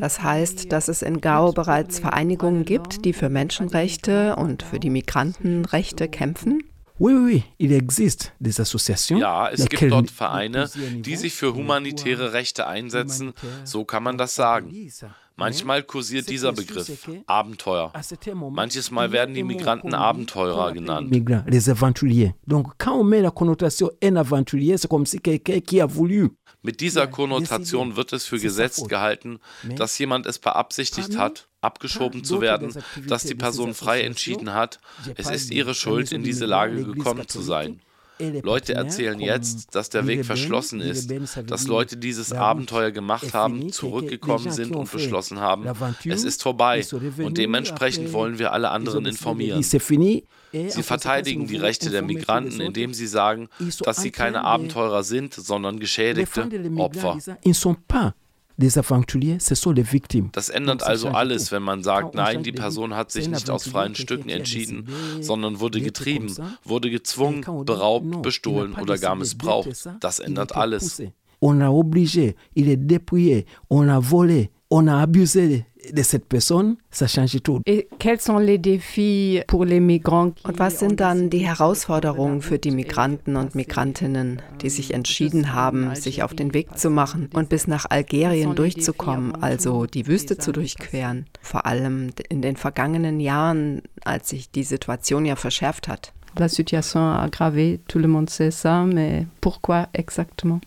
Das heißt, dass es in Gao bereits Vereinigungen gibt, die für Menschenrechte und für die Migrantenrechte kämpfen? Oui, oui, il existe des associations. Ja, es gibt dort Vereine, die sich für humanitäre Rechte einsetzen, so kann man das sagen. Manchmal kursiert dieser Begriff. Abenteuer. Manches Mal werden die Migranten Abenteurer genannt. Mit dieser Konnotation wird es für gesetzt gehalten, dass jemand es beabsichtigt hat, abgeschoben zu werden, dass die Person frei entschieden hat, es ist ihre Schuld, in diese Lage gekommen zu sein. Leute erzählen jetzt, dass der Weg verschlossen ist, dass Leute dieses Abenteuer gemacht haben, zurückgekommen sind und beschlossen haben, es ist vorbei. und dementsprechend wollen wir alle anderen informieren. Sie verteidigen die Rechte der Migranten, indem sie sagen, dass sie keine Abenteurer sind, sondern geschädigte Opfer. Das ändert also alles, wenn man sagt, nein, die Person hat sich nicht aus freien Stücken entschieden, sondern wurde getrieben, wurde gezwungen, beraubt, bestohlen oder gar missbraucht. Das ändert alles. On a obligé, il est dépouillé, on a volé, on a abusé de cette personne, ça change tout. Et quels sont les défis pour les migrants? Und was sind dann die Herausforderungen für die Migranten und Migrantinnen, die sich entschieden haben, sich auf den Weg zu machen und bis nach Algerien durchzukommen, also die Wüste zu durchqueren? Vor allem in den vergangenen Jahren, als sich die Situation ja verschärft hat. La situation a aggravé, tout le monde sait ça, mais pourquoi exactement?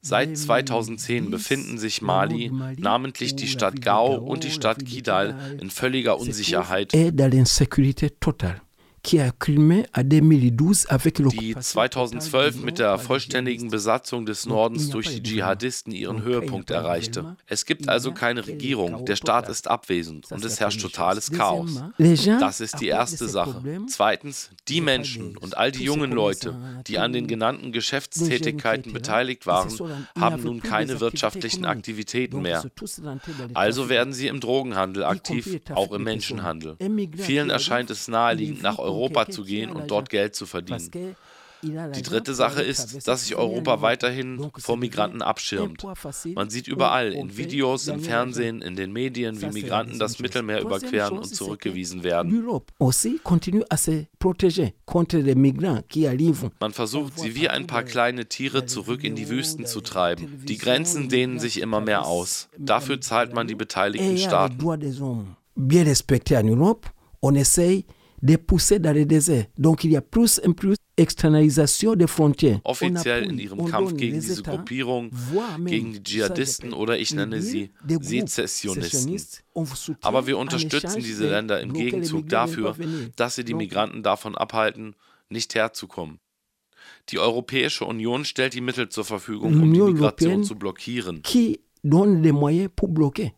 Seit 2010 befinden sich Mali, namentlich die Stadt Gao und die Stadt Kidal, in völliger Unsicherheit. Die 2012 mit der vollständigen Besatzung des Nordens durch die Dschihadisten ihren Höhepunkt erreichte. Es gibt also keine Regierung, der Staat ist abwesend und es herrscht totales Chaos. Das ist die erste Sache. Zweitens, die Menschen und all die jungen Leute, die an den genannten Geschäftstätigkeiten beteiligt waren, haben nun keine wirtschaftlichen Aktivitäten mehr. Also werden sie im Drogenhandel aktiv, auch im Menschenhandel. Vielen erscheint es naheliegend, nach Europa Europa zu gehen und dort Geld zu verdienen. Die dritte Sache ist, dass sich Europa weiterhin vor Migranten abschirmt. Man sieht überall, in Videos, im Fernsehen, in den Medien, wie Migranten das Mittelmeer überqueren und zurückgewiesen werden. Man versucht, sie wie ein paar kleine Tiere zurück in die Wüsten zu treiben. Die Grenzen dehnen sich immer mehr aus. Dafür zahlt man die beteiligten Staaten. Bien respecté en Europe, on essaye de pousser dans le désert. Donc il y a plus et plus Externalisation der Frontieren. Offiziell in ihrem Kampf gegen diese Gruppierung, gegen die Dschihadisten oder ich nenne sie Sezessionisten. Aber wir unterstützen diese Länder im Gegenzug dafür, dass sie die Migranten davon abhalten, nicht herzukommen. Die Europäische Union stellt die Mittel zur Verfügung, um die Migration zu blockieren. Qui donne les moyens pour bloquer.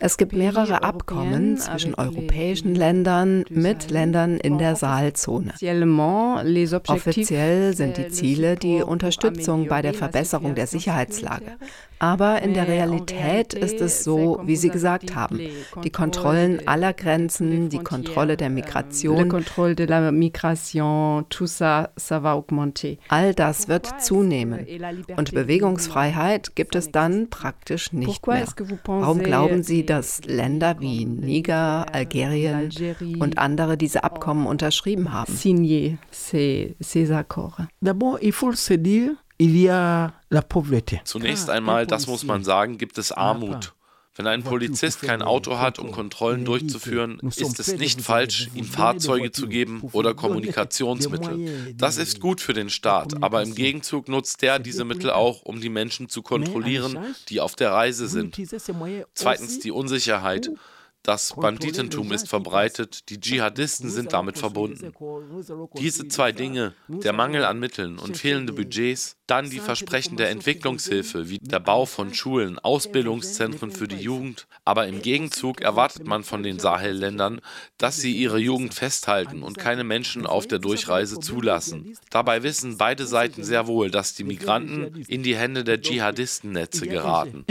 Es gibt mehrere Abkommen zwischen europäischen Ländern mit Ländern in der Saalzone. Offiziell sind die Ziele die Unterstützung bei der Verbesserung der Sicherheitslage. Aber in der Realität ist es so, wie Sie gesagt haben. Die Kontrollen aller Grenzen, die Kontrolle der Migration, all das wird zunehmen. Und Bewegungsfreiheit gibt es dann praktisch nicht mehr. Warum glauben Sie, dass Länder wie Niger, Algerien und andere diese Abkommen unterschrieben haben? D'abord, il faut se dire Zunächst einmal, das muss man sagen, gibt es Armut. Wenn ein Polizist kein Auto hat, um Kontrollen durchzuführen, ist es nicht falsch, ihm Fahrzeuge zu geben oder Kommunikationsmittel. Das ist gut für den Staat, aber im Gegenzug nutzt er diese Mittel auch, um die Menschen zu kontrollieren, die auf der Reise sind. Zweitens die Unsicherheit. Das Banditentum ist verbreitet, die Dschihadisten sind damit verbunden. Diese zwei Dinge, der Mangel an Mitteln und fehlende Budgets, dann die Versprechen der Entwicklungshilfe wie der Bau von Schulen, Ausbildungszentren für die Jugend, aber im Gegenzug erwartet man von den Sahelländern, dass sie ihre Jugend festhalten und keine Menschen auf der Durchreise zulassen. Dabei wissen beide Seiten sehr wohl, dass die Migranten in die Hände der Dschihadistennetze geraten.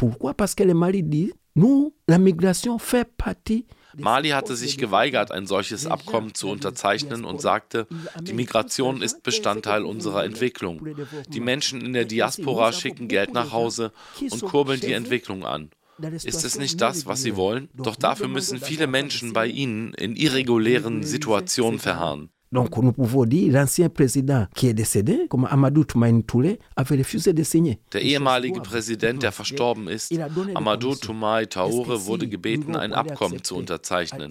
Pourquoi Parce que le Mali dit, nous, la migration fait partie Mali hatte sich geweigert, ein solches Abkommen zu unterzeichnen und sagte, die Migration ist Bestandteil unserer Entwicklung. Die Menschen in der Diaspora schicken Geld nach Hause und kurbeln die Entwicklung an. Ist es nicht das, was sie wollen? Doch dafür müssen viele Menschen bei ihnen in irregulären Situationen verharren. Donc nous pouvons dire l'ancien président qui est décédé, comme Amadou Toumaïn Touré, avait refusé de signer. Der ehemalige Präsident, der verstorben ist, Amadou Toumaï Taure, wurde gebeten, ein Abkommen zu unterzeichnen.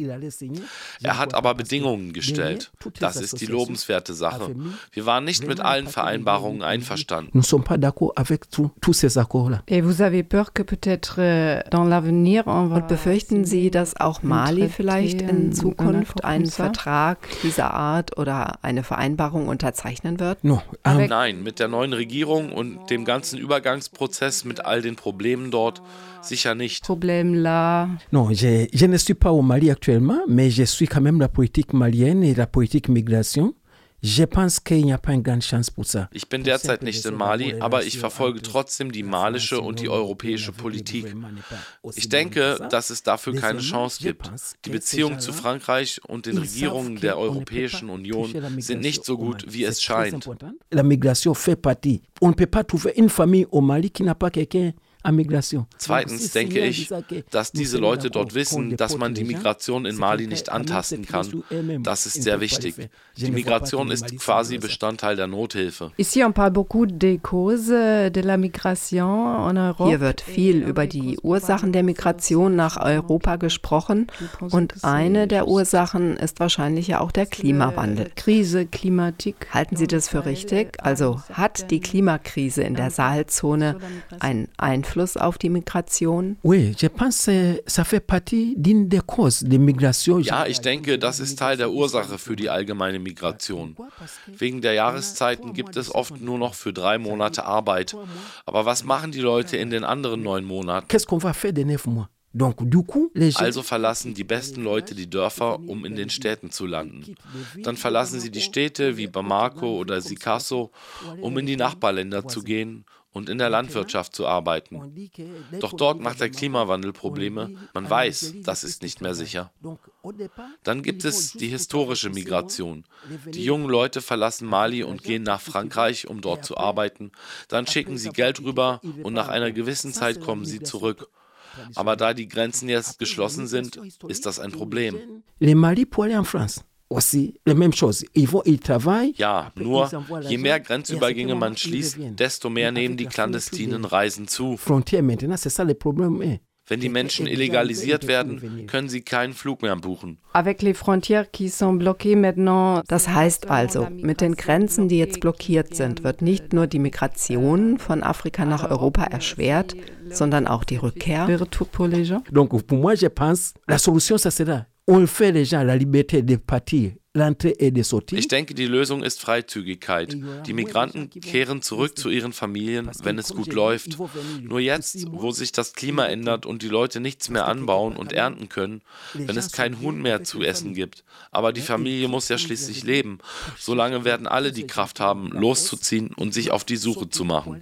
Er hat aber Bedingungen gestellt. Das ist die lobenswerte Sache. Wir waren nicht mit allen Vereinbarungen einverstanden. Nous ne sommes pas d'accord avec tous ces accords-là. Et vous avez peur que peut-être euh, dans l'avenir Und befürchten Sie, dass auch Mali vielleicht in Zukunft einen Vertrag dieser Art oder eine Vereinbarung unterzeichnen wird? No. Um, Nein, mit der neuen Regierung und dem ganzen Übergangsprozess mit all den Problemen dort sicher nicht. Problem là. Non, je, je ne suis pas au Mali actuellement, mais je suis quand même la politique malienne et la politique migration. Ich bin derzeit nicht in Mali, aber ich verfolge trotzdem die malische und die europäische Politik. Ich denke, dass es dafür keine Chance gibt. Die Beziehungen zu Frankreich und den Regierungen der Europäischen Union sind nicht so gut, wie es scheint. La migration fait partie. On ne peut pas trouver une famille au Mali qui n'a pas quelqu'un Zweitens denke ich, dass diese Leute dort wissen, dass man die Migration in Mali nicht antasten kann. Das ist sehr wichtig. Die Migration ist quasi Bestandteil der Nothilfe. Hier wird viel über die Ursachen der Migration nach Europa gesprochen und eine der Ursachen ist wahrscheinlich ja auch der Klimawandel. Krise, Klimatik. Halten Sie das für richtig? Also hat die Klimakrise in der Sahelzone einen Einfluss auf die Migration? Ja, ich denke, das ist Teil der Ursache für die allgemeine Migration. Wegen der Jahreszeiten gibt es oft nur noch für drei Monate Arbeit. Aber was machen die Leute in den anderen neun Monaten? Also verlassen die besten Leute die Dörfer, um in den Städten zu landen. Dann verlassen sie die Städte wie Bamako oder Sikasso, um in die Nachbarländer zu gehen und in der Landwirtschaft zu arbeiten. Doch dort macht der Klimawandel Probleme. Man weiß, das ist nicht mehr sicher. Dann gibt es die historische Migration. Die jungen Leute verlassen Mali und gehen nach Frankreich, um dort zu arbeiten. Dann schicken sie Geld rüber und nach einer gewissen Zeit kommen sie zurück. Aber da die Grenzen jetzt geschlossen sind, ist das ein Problem. Ja, nur je mehr Grenzübergänge man schließt, desto mehr nehmen die clandestinen Reisen zu. Wenn die Menschen illegalisiert werden, können sie keinen Flug mehr buchen. Das heißt also, mit den Grenzen, die jetzt blockiert sind, wird nicht nur die Migration von Afrika nach Europa erschwert, sondern auch die Rückkehr. Donc pour moi, je pense, la solution, ça sera, on fait les gens la liberté de partir ich denke, die Lösung ist Freizügigkeit. Die Migranten kehren zurück zu ihren Familien, wenn es gut läuft. Nur jetzt, wo sich das Klima ändert und die Leute nichts mehr anbauen und ernten können, wenn es kein Huhn mehr zu essen gibt. Aber die Familie muss ja schließlich leben. Solange werden alle die Kraft haben, loszuziehen und sich auf die Suche zu machen.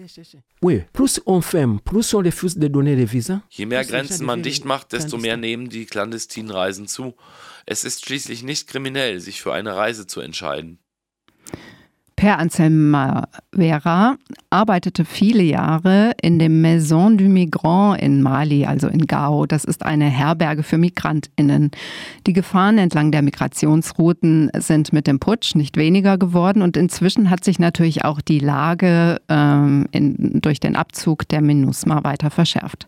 Je mehr Grenzen man dicht macht, desto mehr nehmen die clandestinen Reisen zu. Es ist schließlich nicht kriminell, sich für eine Reise zu entscheiden. Per Anselm Vera arbeitete viele Jahre in dem Maison du Migrant in Mali, also in Gao. Das ist eine Herberge für MigrantInnen. Die Gefahren entlang der Migrationsrouten sind mit dem Putsch nicht weniger geworden und inzwischen hat sich natürlich auch die Lage ähm, in, durch den Abzug der MINUSMA weiter verschärft.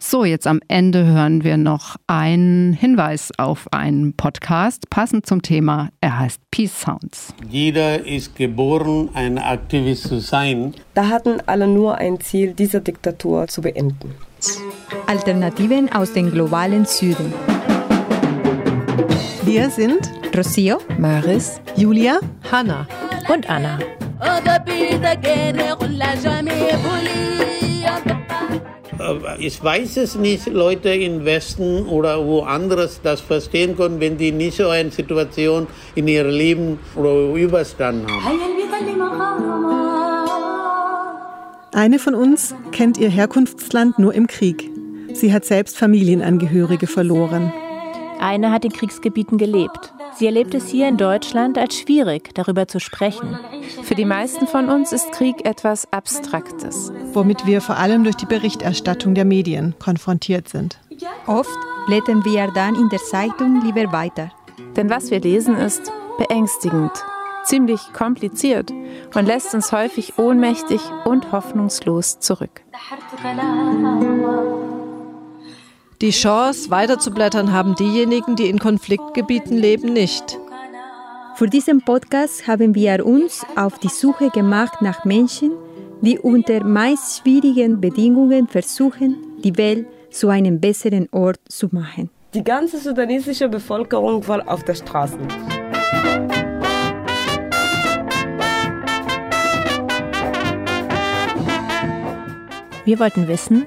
So, jetzt am Ende hören wir noch einen Hinweis auf einen Podcast, passend zum Thema. Er heißt Peace Sounds. Jeder ist geboren, ein Aktivist zu sein. Da hatten alle nur ein Ziel, diese Diktatur zu beenden. Alternativen aus dem globalen Süden. Wir sind Rocio, Maris, Julia, Hanna und Anna. Äh, ich weiß es nicht, Leute im Westen oder woanders das verstehen können, wenn die nicht so eine Situation in ihrem Leben oder überstanden haben. Eine von uns kennt ihr Herkunftsland nur im Krieg. Sie hat selbst Familienangehörige verloren. Eine hat in Kriegsgebieten gelebt. Sie erlebt es hier in Deutschland als schwierig, darüber zu sprechen. Für die meisten von uns ist Krieg etwas Abstraktes. Womit wir vor allem durch die Berichterstattung der Medien konfrontiert sind. Oft blättern wir dann in der Zeitung lieber weiter. Denn was wir lesen ist beängstigend, ziemlich kompliziert und lässt uns häufig ohnmächtig und hoffnungslos zurück. Die Chance, weiterzublättern, haben diejenigen, die in Konfliktgebieten leben, nicht. Für diesen Podcast haben wir uns auf die Suche gemacht nach Menschen, die unter meist schwierigen Bedingungen versuchen, die Welt zu einem besseren Ort zu machen. Die ganze sudanesische Bevölkerung war auf der Straße. Wir wollten wissen,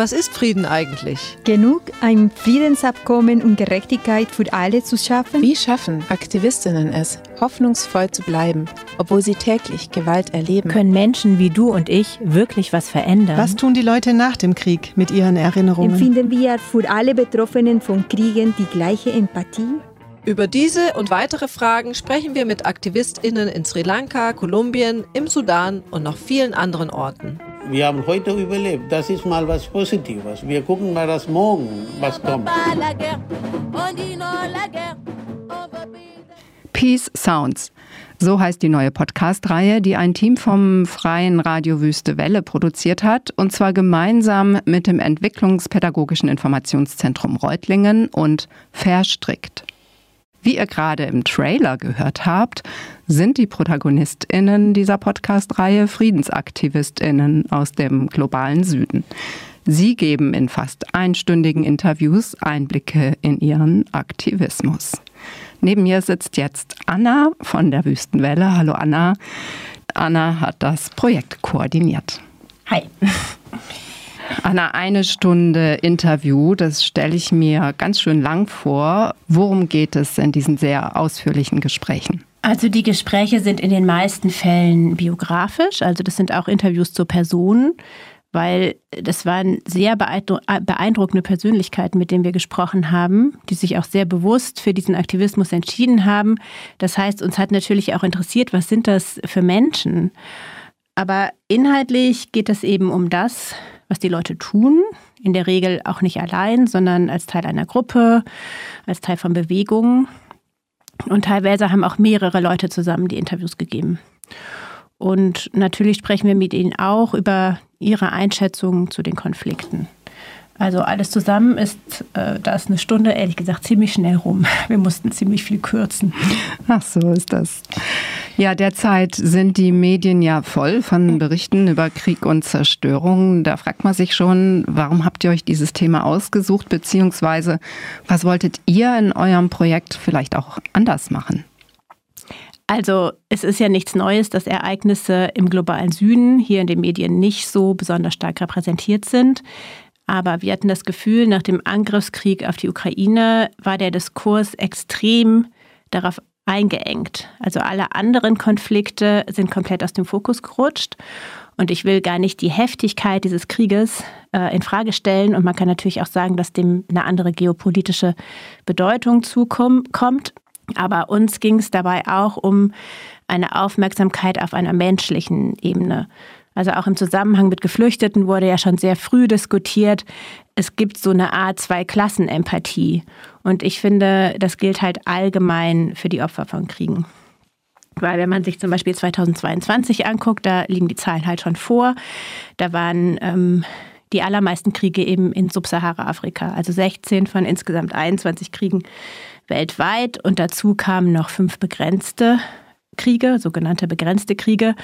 was ist Frieden eigentlich? Genug, ein Friedensabkommen und Gerechtigkeit für alle zu schaffen? Wie schaffen Aktivistinnen es, hoffnungsvoll zu bleiben, obwohl sie täglich Gewalt erleben? Können Menschen wie du und ich wirklich was verändern? Was tun die Leute nach dem Krieg mit ihren Erinnerungen? Empfinden wir für alle Betroffenen von Kriegen die gleiche Empathie? Über diese und weitere Fragen sprechen wir mit AktivistInnen in Sri Lanka, Kolumbien, im Sudan und noch vielen anderen Orten. Wir haben heute überlebt. Das ist mal was Positives. Wir gucken mal das morgen, was kommt. Peace Sounds. So heißt die neue Podcast-Reihe, die ein Team vom Freien Radio Wüste Welle produziert hat, und zwar gemeinsam mit dem Entwicklungspädagogischen Informationszentrum Reutlingen und Verstrickt. Wie ihr gerade im Trailer gehört habt, sind die ProtagonistInnen dieser Podcast-Reihe FriedensaktivistInnen aus dem globalen Süden. Sie geben in fast einstündigen Interviews Einblicke in ihren Aktivismus. Neben mir sitzt jetzt Anna von der Wüstenwelle. Hallo Anna. Anna hat das Projekt koordiniert. Hi. Anna, eine Stunde Interview, das stelle ich mir ganz schön lang vor. Worum geht es in diesen sehr ausführlichen Gesprächen? Also die Gespräche sind in den meisten Fällen biografisch, also das sind auch Interviews zu Personen, weil das waren sehr beeindruckende Persönlichkeiten, mit denen wir gesprochen haben, die sich auch sehr bewusst für diesen Aktivismus entschieden haben. Das heißt, uns hat natürlich auch interessiert, was sind das für Menschen? Aber inhaltlich geht es eben um das, was die Leute tun. In der Regel auch nicht allein, sondern als Teil einer Gruppe, als Teil von Bewegungen. Und teilweise haben auch mehrere Leute zusammen die Interviews gegeben. Und natürlich sprechen wir mit ihnen auch über ihre Einschätzungen zu den Konflikten. Also alles zusammen ist, äh, da ist eine Stunde ehrlich gesagt ziemlich schnell rum. Wir mussten ziemlich viel kürzen. Ach so ist das. Ja, derzeit sind die Medien ja voll von Berichten über Krieg und Zerstörung. Da fragt man sich schon, warum habt ihr euch dieses Thema ausgesucht, beziehungsweise was wolltet ihr in eurem Projekt vielleicht auch anders machen? Also es ist ja nichts Neues, dass Ereignisse im globalen Süden hier in den Medien nicht so besonders stark repräsentiert sind. Aber wir hatten das Gefühl, nach dem Angriffskrieg auf die Ukraine war der Diskurs extrem darauf eingeengt. Also alle anderen Konflikte sind komplett aus dem Fokus gerutscht. Und ich will gar nicht die Heftigkeit dieses Krieges äh, in Frage stellen. Und man kann natürlich auch sagen, dass dem eine andere geopolitische Bedeutung zukommt. Aber uns ging es dabei auch um eine Aufmerksamkeit auf einer menschlichen Ebene. Also auch im Zusammenhang mit Geflüchteten wurde ja schon sehr früh diskutiert, es gibt so eine Art Zwei-Klassen-Empathie. Und ich finde, das gilt halt allgemein für die Opfer von Kriegen. Weil wenn man sich zum Beispiel 2022 anguckt, da liegen die Zahlen halt schon vor. Da waren ähm, die allermeisten Kriege eben in Subsahara-Afrika, also 16 von insgesamt 21 Kriegen weltweit. Und dazu kamen noch fünf begrenzte Kriege, sogenannte begrenzte Kriege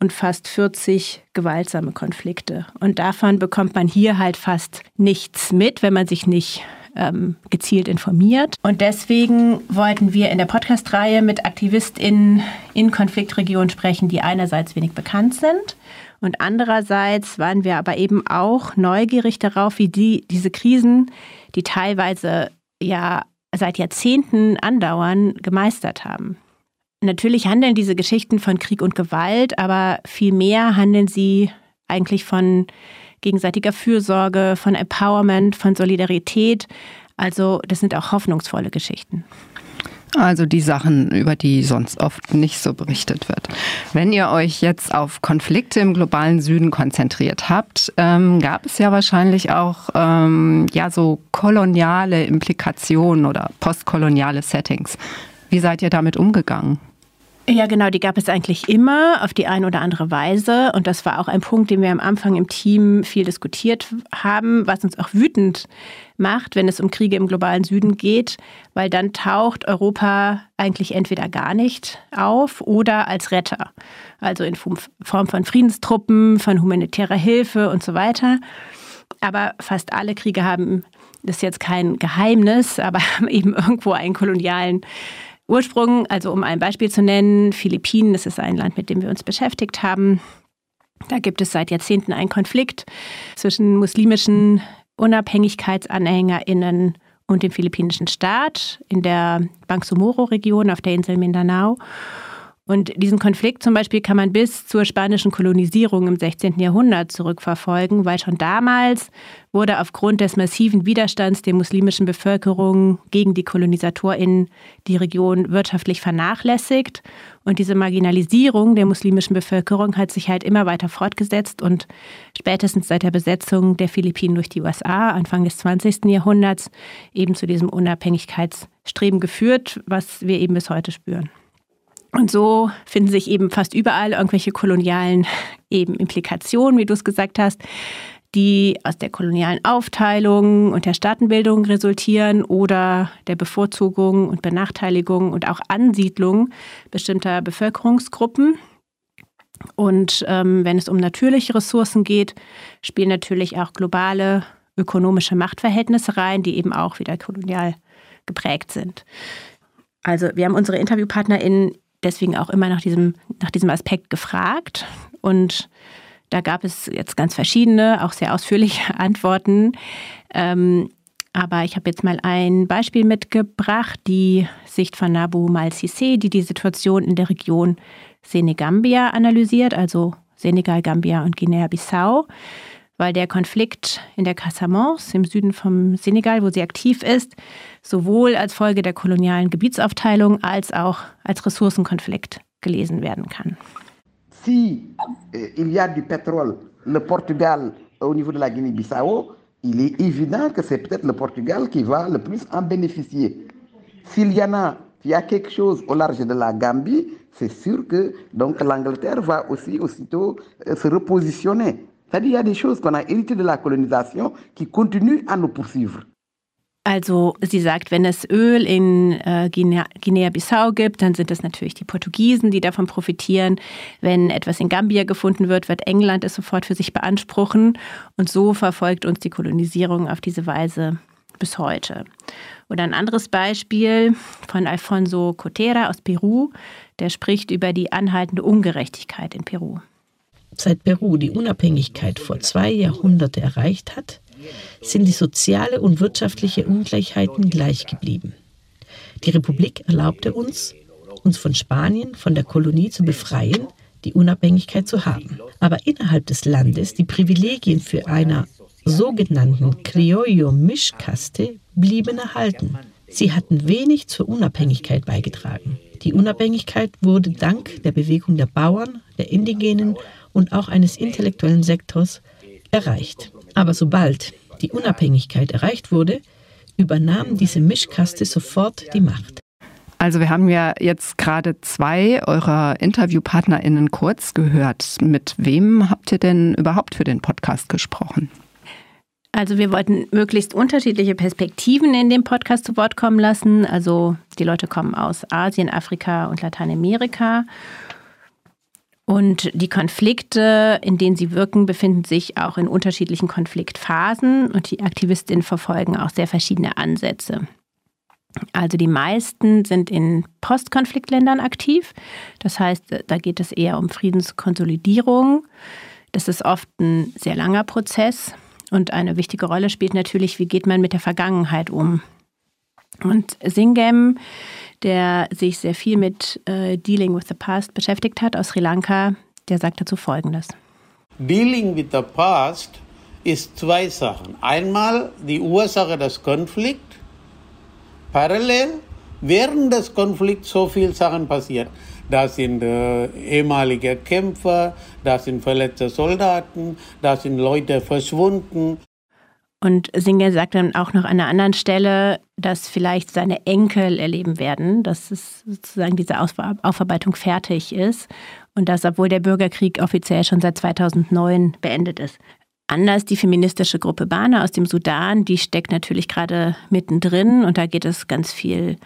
und fast 40 gewaltsame Konflikte. Und davon bekommt man hier halt fast nichts mit, wenn man sich nicht ähm, gezielt informiert. Und deswegen wollten wir in der Podcast-Reihe mit AktivistInnen in Konfliktregionen sprechen, die einerseits wenig bekannt sind und andererseits waren wir aber eben auch neugierig darauf, wie die, diese Krisen, die teilweise ja seit Jahrzehnten andauern, gemeistert haben. Natürlich handeln diese Geschichten von Krieg und Gewalt, aber vielmehr handeln sie eigentlich von gegenseitiger Fürsorge, von Empowerment, von Solidarität. Also das sind auch hoffnungsvolle Geschichten. Also die Sachen, über die sonst oft nicht so berichtet wird. Wenn ihr euch jetzt auf Konflikte im globalen Süden konzentriert habt, ähm, gab es ja wahrscheinlich auch ähm, ja so koloniale Implikationen oder postkoloniale Settings. Wie seid ihr damit umgegangen? Ja, genau, die gab es eigentlich immer auf die eine oder andere Weise. Und das war auch ein Punkt, den wir am Anfang im Team viel diskutiert haben, was uns auch wütend macht, wenn es um Kriege im globalen Süden geht, weil dann taucht Europa eigentlich entweder gar nicht auf oder als Retter. Also in Form von Friedenstruppen, von humanitärer Hilfe und so weiter. Aber fast alle Kriege haben, das ist jetzt kein Geheimnis, aber haben eben irgendwo einen kolonialen Ursprung, also um ein Beispiel zu nennen, Philippinen, das ist ein Land, mit dem wir uns beschäftigt haben. Da gibt es seit Jahrzehnten einen Konflikt zwischen muslimischen UnabhängigkeitsanhängerInnen und dem philippinischen Staat in der Bangsamoro-Region auf der Insel Mindanao. Und diesen Konflikt zum Beispiel kann man bis zur spanischen Kolonisierung im 16. Jahrhundert zurückverfolgen, weil schon damals wurde aufgrund des massiven Widerstands der muslimischen Bevölkerung gegen die KolonisatorInnen die Region wirtschaftlich vernachlässigt. Und diese Marginalisierung der muslimischen Bevölkerung hat sich halt immer weiter fortgesetzt und spätestens seit der Besetzung der Philippinen durch die USA Anfang des 20. Jahrhunderts eben zu diesem Unabhängigkeitsstreben geführt, was wir eben bis heute spüren. Und so finden sich eben fast überall irgendwelche kolonialen eben Implikationen, wie du es gesagt hast, die aus der kolonialen Aufteilung und der Staatenbildung resultieren oder der Bevorzugung und Benachteiligung und auch Ansiedlung bestimmter Bevölkerungsgruppen. Und ähm, wenn es um natürliche Ressourcen geht, spielen natürlich auch globale ökonomische Machtverhältnisse rein, die eben auch wieder kolonial geprägt sind. Also wir haben unsere InterviewpartnerInnen deswegen auch immer nach diesem, nach diesem Aspekt gefragt. Und da gab es jetzt ganz verschiedene, auch sehr ausführliche Antworten. Ähm, aber ich habe jetzt mal ein Beispiel mitgebracht, die Sicht von Nabu Mal-Sissé, die die Situation in der Region Senegambia analysiert, also Senegal, Gambia und Guinea-Bissau weil der Konflikt in der Casamance im Süden vom Senegal, wo sie aktiv ist, sowohl als Folge der kolonialen Gebietsaufteilung als auch als Ressourcenkonflikt gelesen werden kann. Si euh, il y a du pétrole, le Portugal au niveau de la Guinée-Bissau, il est évident que c'est peut-être le Portugal qui va le plus en bénéficier. S'il y en a, il y a quelque chose au large de la Gambie, c'est sûr que donc l'Angleterre va aussi aussitôt euh, se repositionner. C'est-à-dire, il y a des choses qu'on a héritées de la colonisation qui continuent à nous poursuivre. Also sie sagt, wenn es Öl in äh, Guinea-Bissau gibt, dann sind es natürlich die Portugiesen, die davon profitieren. Wenn etwas in Gambia gefunden wird, wird England es sofort für sich beanspruchen. Und so verfolgt uns die Kolonisierung auf diese Weise bis heute. Oder ein anderes Beispiel von Alfonso Cotera aus Peru, der spricht über die anhaltende Ungerechtigkeit in Peru. Seit Peru die Unabhängigkeit vor zwei Jahrhunderten erreicht hat, sind die soziale und wirtschaftliche Ungleichheiten gleich geblieben. Die Republik erlaubte uns, uns von Spanien, von der Kolonie zu befreien, die Unabhängigkeit zu haben. Aber innerhalb des Landes die Privilegien für einer sogenannten Criollo-Mischkaste blieben erhalten. Sie hatten wenig zur Unabhängigkeit beigetragen. Die Unabhängigkeit wurde dank der Bewegung der Bauern, der Indigenen und auch eines intellektuellen Sektors erreicht. Aber sobald die Unabhängigkeit erreicht wurde, übernahm diese Mischkaste sofort die Macht. Also wir haben ja jetzt gerade zwei eurer Interviewpartnerinnen kurz gehört. Mit wem habt ihr denn überhaupt für den Podcast gesprochen? Also wir wollten möglichst unterschiedliche Perspektiven in dem Podcast zu Wort kommen lassen. Also die Leute kommen aus Asien, Afrika und Lateinamerika. Und die Konflikte, in denen sie wirken, befinden sich auch in unterschiedlichen Konfliktphasen und die Aktivistinnen verfolgen auch sehr verschiedene Ansätze. Also die meisten sind in Postkonfliktländern aktiv. Das heißt, da geht es eher um Friedenskonsolidierung. Das ist oft ein sehr langer Prozess und eine wichtige Rolle spielt natürlich, wie geht man mit der Vergangenheit um. Und Singem der sich sehr viel mit äh, Dealing with the Past beschäftigt hat aus Sri Lanka, der sagt dazu Folgendes. Dealing with the Past ist zwei Sachen. Einmal die Ursache des Konflikts. Parallel während des Konflikts so viele Sachen passiert. Da sind äh, ehemalige Kämpfer, da sind verletzte Soldaten, da sind Leute verschwunden. Und Singer sagt dann auch noch an einer anderen Stelle, dass vielleicht seine Enkel erleben werden, dass es sozusagen diese Aufarbeitung fertig ist und dass, obwohl der Bürgerkrieg offiziell schon seit 2009 beendet ist. Anders die feministische Gruppe Bana aus dem Sudan, die steckt natürlich gerade mittendrin und da geht es ganz viel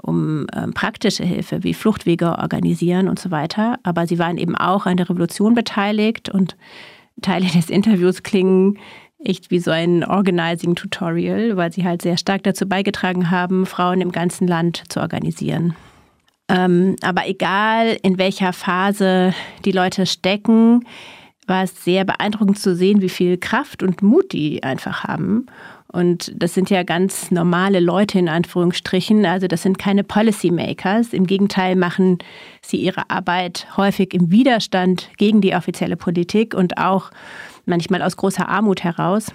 um ähm, praktische Hilfe, wie Fluchtwege organisieren und so weiter. Aber sie waren eben auch an der Revolution beteiligt und Teile des Interviews klingen echt wie so ein Organizing-Tutorial, weil sie halt sehr stark dazu beigetragen haben, Frauen im ganzen Land zu organisieren. Ähm, aber egal, in welcher Phase die Leute stecken, war es sehr beeindruckend zu sehen, wie viel Kraft und Mut die einfach haben Und das sind ja ganz normale Leute in Anführungsstrichen. Also das sind keine Policymakers. Im Gegenteil machen sie ihre Arbeit häufig im Widerstand gegen die offizielle Politik und auch manchmal aus großer Armut heraus.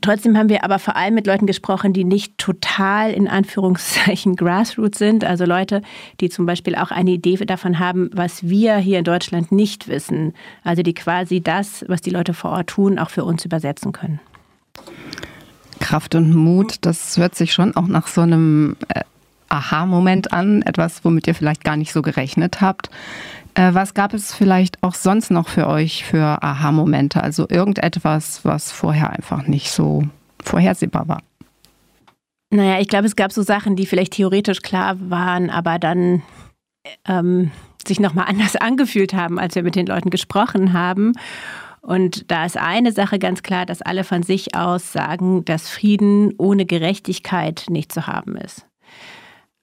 Trotzdem haben wir aber vor allem mit Leuten gesprochen, die nicht total in Anführungszeichen Grassroots sind, also Leute, die zum Beispiel auch eine Idee davon haben, was wir hier in Deutschland nicht wissen, also die quasi das, was die Leute vor Ort tun, auch für uns übersetzen können. Kraft und Mut, das hört sich schon auch nach so einem äh, Aha-Moment an, etwas, womit ihr vielleicht gar nicht so gerechnet habt. Äh, was gab es vielleicht auch sonst noch für euch für Aha-Momente? Also irgendetwas, was vorher einfach nicht so vorhersehbar war? Naja, ich glaube, es gab so Sachen, die vielleicht theoretisch klar waren, aber dann ähm, sich nochmal anders angefühlt haben, als wir mit den Leuten gesprochen haben. Und da ist eine Sache ganz klar, dass alle von sich aus sagen, dass Frieden ohne Gerechtigkeit nicht zu haben ist.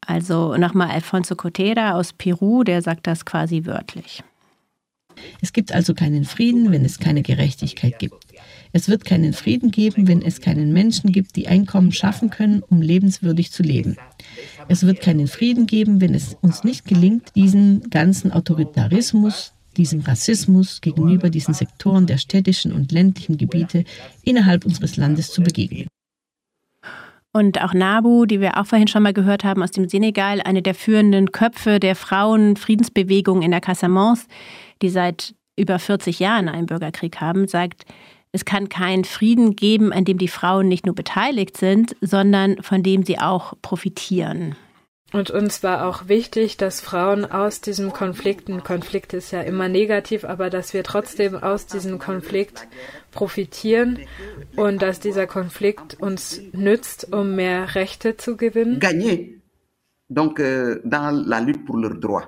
Also nochmal Alfonso Cotera aus Peru, der sagt das quasi wörtlich. Es gibt also keinen Frieden, wenn es keine Gerechtigkeit gibt. Es wird keinen Frieden geben, wenn es keinen Menschen gibt, die Einkommen schaffen können, um lebenswürdig zu leben. Es wird keinen Frieden geben, wenn es uns nicht gelingt, diesen ganzen Autoritarismus, diesem Rassismus gegenüber diesen Sektoren der städtischen und ländlichen Gebiete innerhalb unseres Landes zu begegnen. Und auch Nabu, die wir auch vorhin schon mal gehört haben aus dem Senegal, eine der führenden Köpfe der Frauenfriedensbewegung in der Casamance, die seit über 40 Jahren einen Bürgerkrieg haben, sagt, es kann keinen Frieden geben, an dem die Frauen nicht nur beteiligt sind, sondern von dem sie auch profitieren. Und uns war auch wichtig, dass Frauen aus diesem Konflikt, ein Konflikt ist ja immer negativ, aber dass wir trotzdem aus diesem Konflikt profitieren und dass dieser Konflikt uns nützt, um mehr Rechte zu gewinnen. Gagner. Donc, euh, dans la lutte pour leurs droits.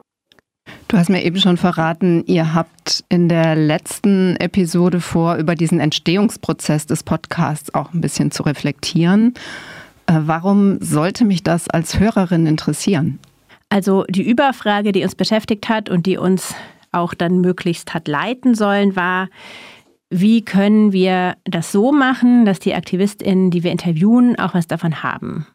Du hast mir eben schon verraten, ihr habt in der letzten Episode vor, über diesen Entstehungsprozess des Podcasts auch ein bisschen zu reflektieren. Äh, warum sollte mich das als Hörerin interessieren? Also die Überfrage, die uns beschäftigt hat und die uns auch dann möglichst hat leiten sollen, war, wie können wir das so machen, dass die Aktivistinnen, die wir interviewen, auch was davon haben?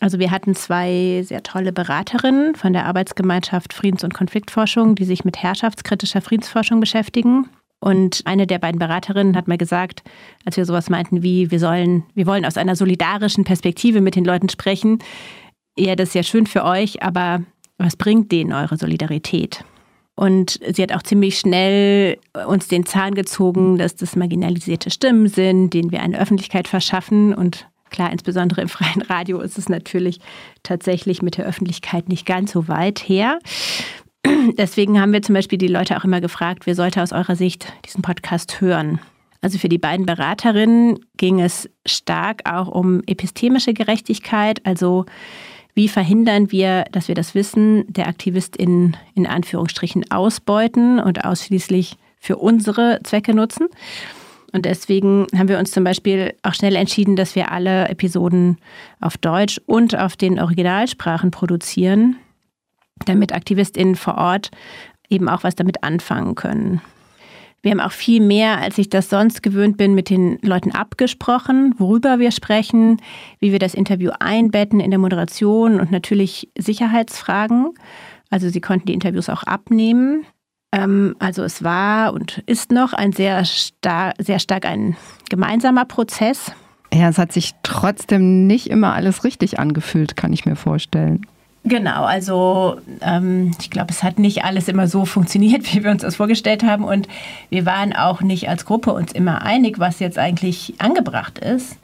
Also wir hatten zwei sehr tolle Beraterinnen von der Arbeitsgemeinschaft Friedens- und Konfliktforschung, die sich mit herrschaftskritischer Friedensforschung beschäftigen. Und eine der beiden Beraterinnen hat mir gesagt, als wir sowas meinten wie, wir sollen, wir wollen aus einer solidarischen Perspektive mit den Leuten sprechen. Ja, das ist ja schön für euch, aber was bringt denen eure Solidarität? Und sie hat auch ziemlich schnell uns den Zahn gezogen, dass das marginalisierte Stimmen sind, denen wir eine Öffentlichkeit verschaffen. Und klar, insbesondere im freien Radio ist es natürlich tatsächlich mit der Öffentlichkeit nicht ganz so weit her. Deswegen haben wir zum Beispiel die Leute auch immer gefragt, wer sollte aus eurer Sicht diesen Podcast hören? Also für die beiden Beraterinnen ging es stark auch um epistemische Gerechtigkeit, also wie verhindern wir, dass wir das Wissen der AktivistInnen in Anführungsstrichen ausbeuten und ausschließlich für unsere Zwecke nutzen? Und deswegen haben wir uns zum Beispiel auch schnell entschieden, dass wir alle Episoden auf Deutsch und auf den Originalsprachen produzieren, damit AktivistInnen vor Ort eben auch was damit anfangen können. Wir haben auch viel mehr, als ich das sonst gewöhnt bin, mit den Leuten abgesprochen, worüber wir sprechen, wie wir das Interview einbetten in der Moderation und natürlich Sicherheitsfragen. Also sie konnten die Interviews auch abnehmen. Ähm, also es war und ist noch ein sehr, star sehr stark ein gemeinsamer Prozess. Ja, es hat sich trotzdem nicht immer alles richtig angefühlt, kann ich mir vorstellen. Genau, also ähm, ich glaube, es hat nicht alles immer so funktioniert, wie wir uns das vorgestellt haben. Und wir waren auch nicht als Gruppe uns immer einig, was jetzt eigentlich angebracht ist.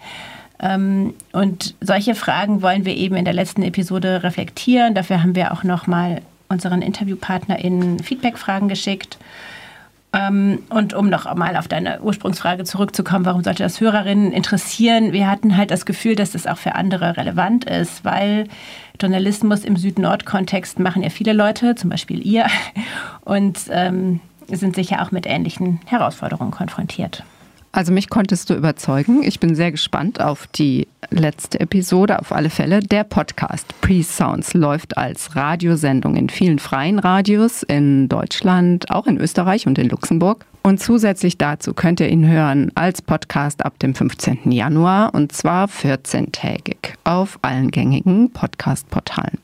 Ähm, und solche Fragen wollen wir eben in der letzten Episode reflektieren. Dafür haben wir auch nochmal unseren InterviewpartnerInnen Feedback-Fragen geschickt. Ähm, und um noch mal auf deine Ursprungsfrage zurückzukommen, warum sollte das Hörerinnen interessieren? Wir hatten halt das Gefühl, dass das auch für andere relevant ist, weil Journalismus im Süd-Nord-Kontext machen ja viele Leute, zum Beispiel ihr, und ähm, sind sicher auch mit ähnlichen Herausforderungen konfrontiert. Also mich konntest du überzeugen. Ich bin sehr gespannt auf die letzte Episode, auf alle Fälle. Der Podcast Pre-Sounds läuft als Radiosendung in vielen freien Radios in Deutschland, auch in Österreich und in Luxemburg. Und zusätzlich dazu könnt ihr ihn hören als Podcast ab dem 15. Januar und zwar 14-tägig auf allen gängigen Podcast-Portalen.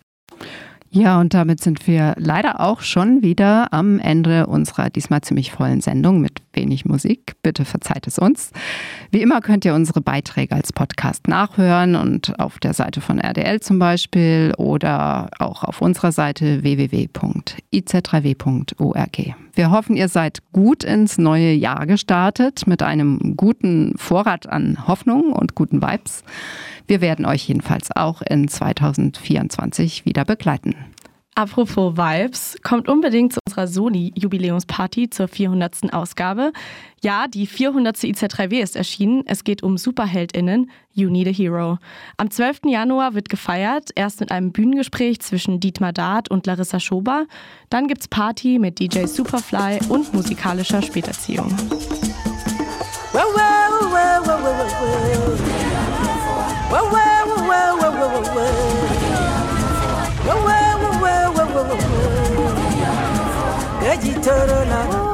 Ja, und damit sind wir leider auch schon wieder am Ende unserer diesmal ziemlich vollen Sendung mit wenig Musik. Bitte verzeiht es uns. Wie immer könnt ihr unsere Beiträge als Podcast nachhören und auf der Seite von RDL zum Beispiel oder auch auf unserer Seite www.iz3w.org. Wir hoffen, ihr seid gut ins neue Jahr gestartet mit einem guten Vorrat an Hoffnung und guten Vibes. Wir werden euch jedenfalls auch in 2024 wieder begleiten. Apropos Vibes, kommt unbedingt zu unserer Soli-Jubiläumsparty zur 400. Ausgabe. Ja, die 400. IZ3W ist erschienen. Es geht um SuperheldInnen, You Need a Hero. Am 12. Januar wird gefeiert, erst mit einem Bühnengespräch zwischen Dietmar Dart und Larissa Schober. Dann gibt's Party mit DJ Superfly und musikalischer Späterziehung. Wow, wow, wow, wow. Wow, wow. Gajitorola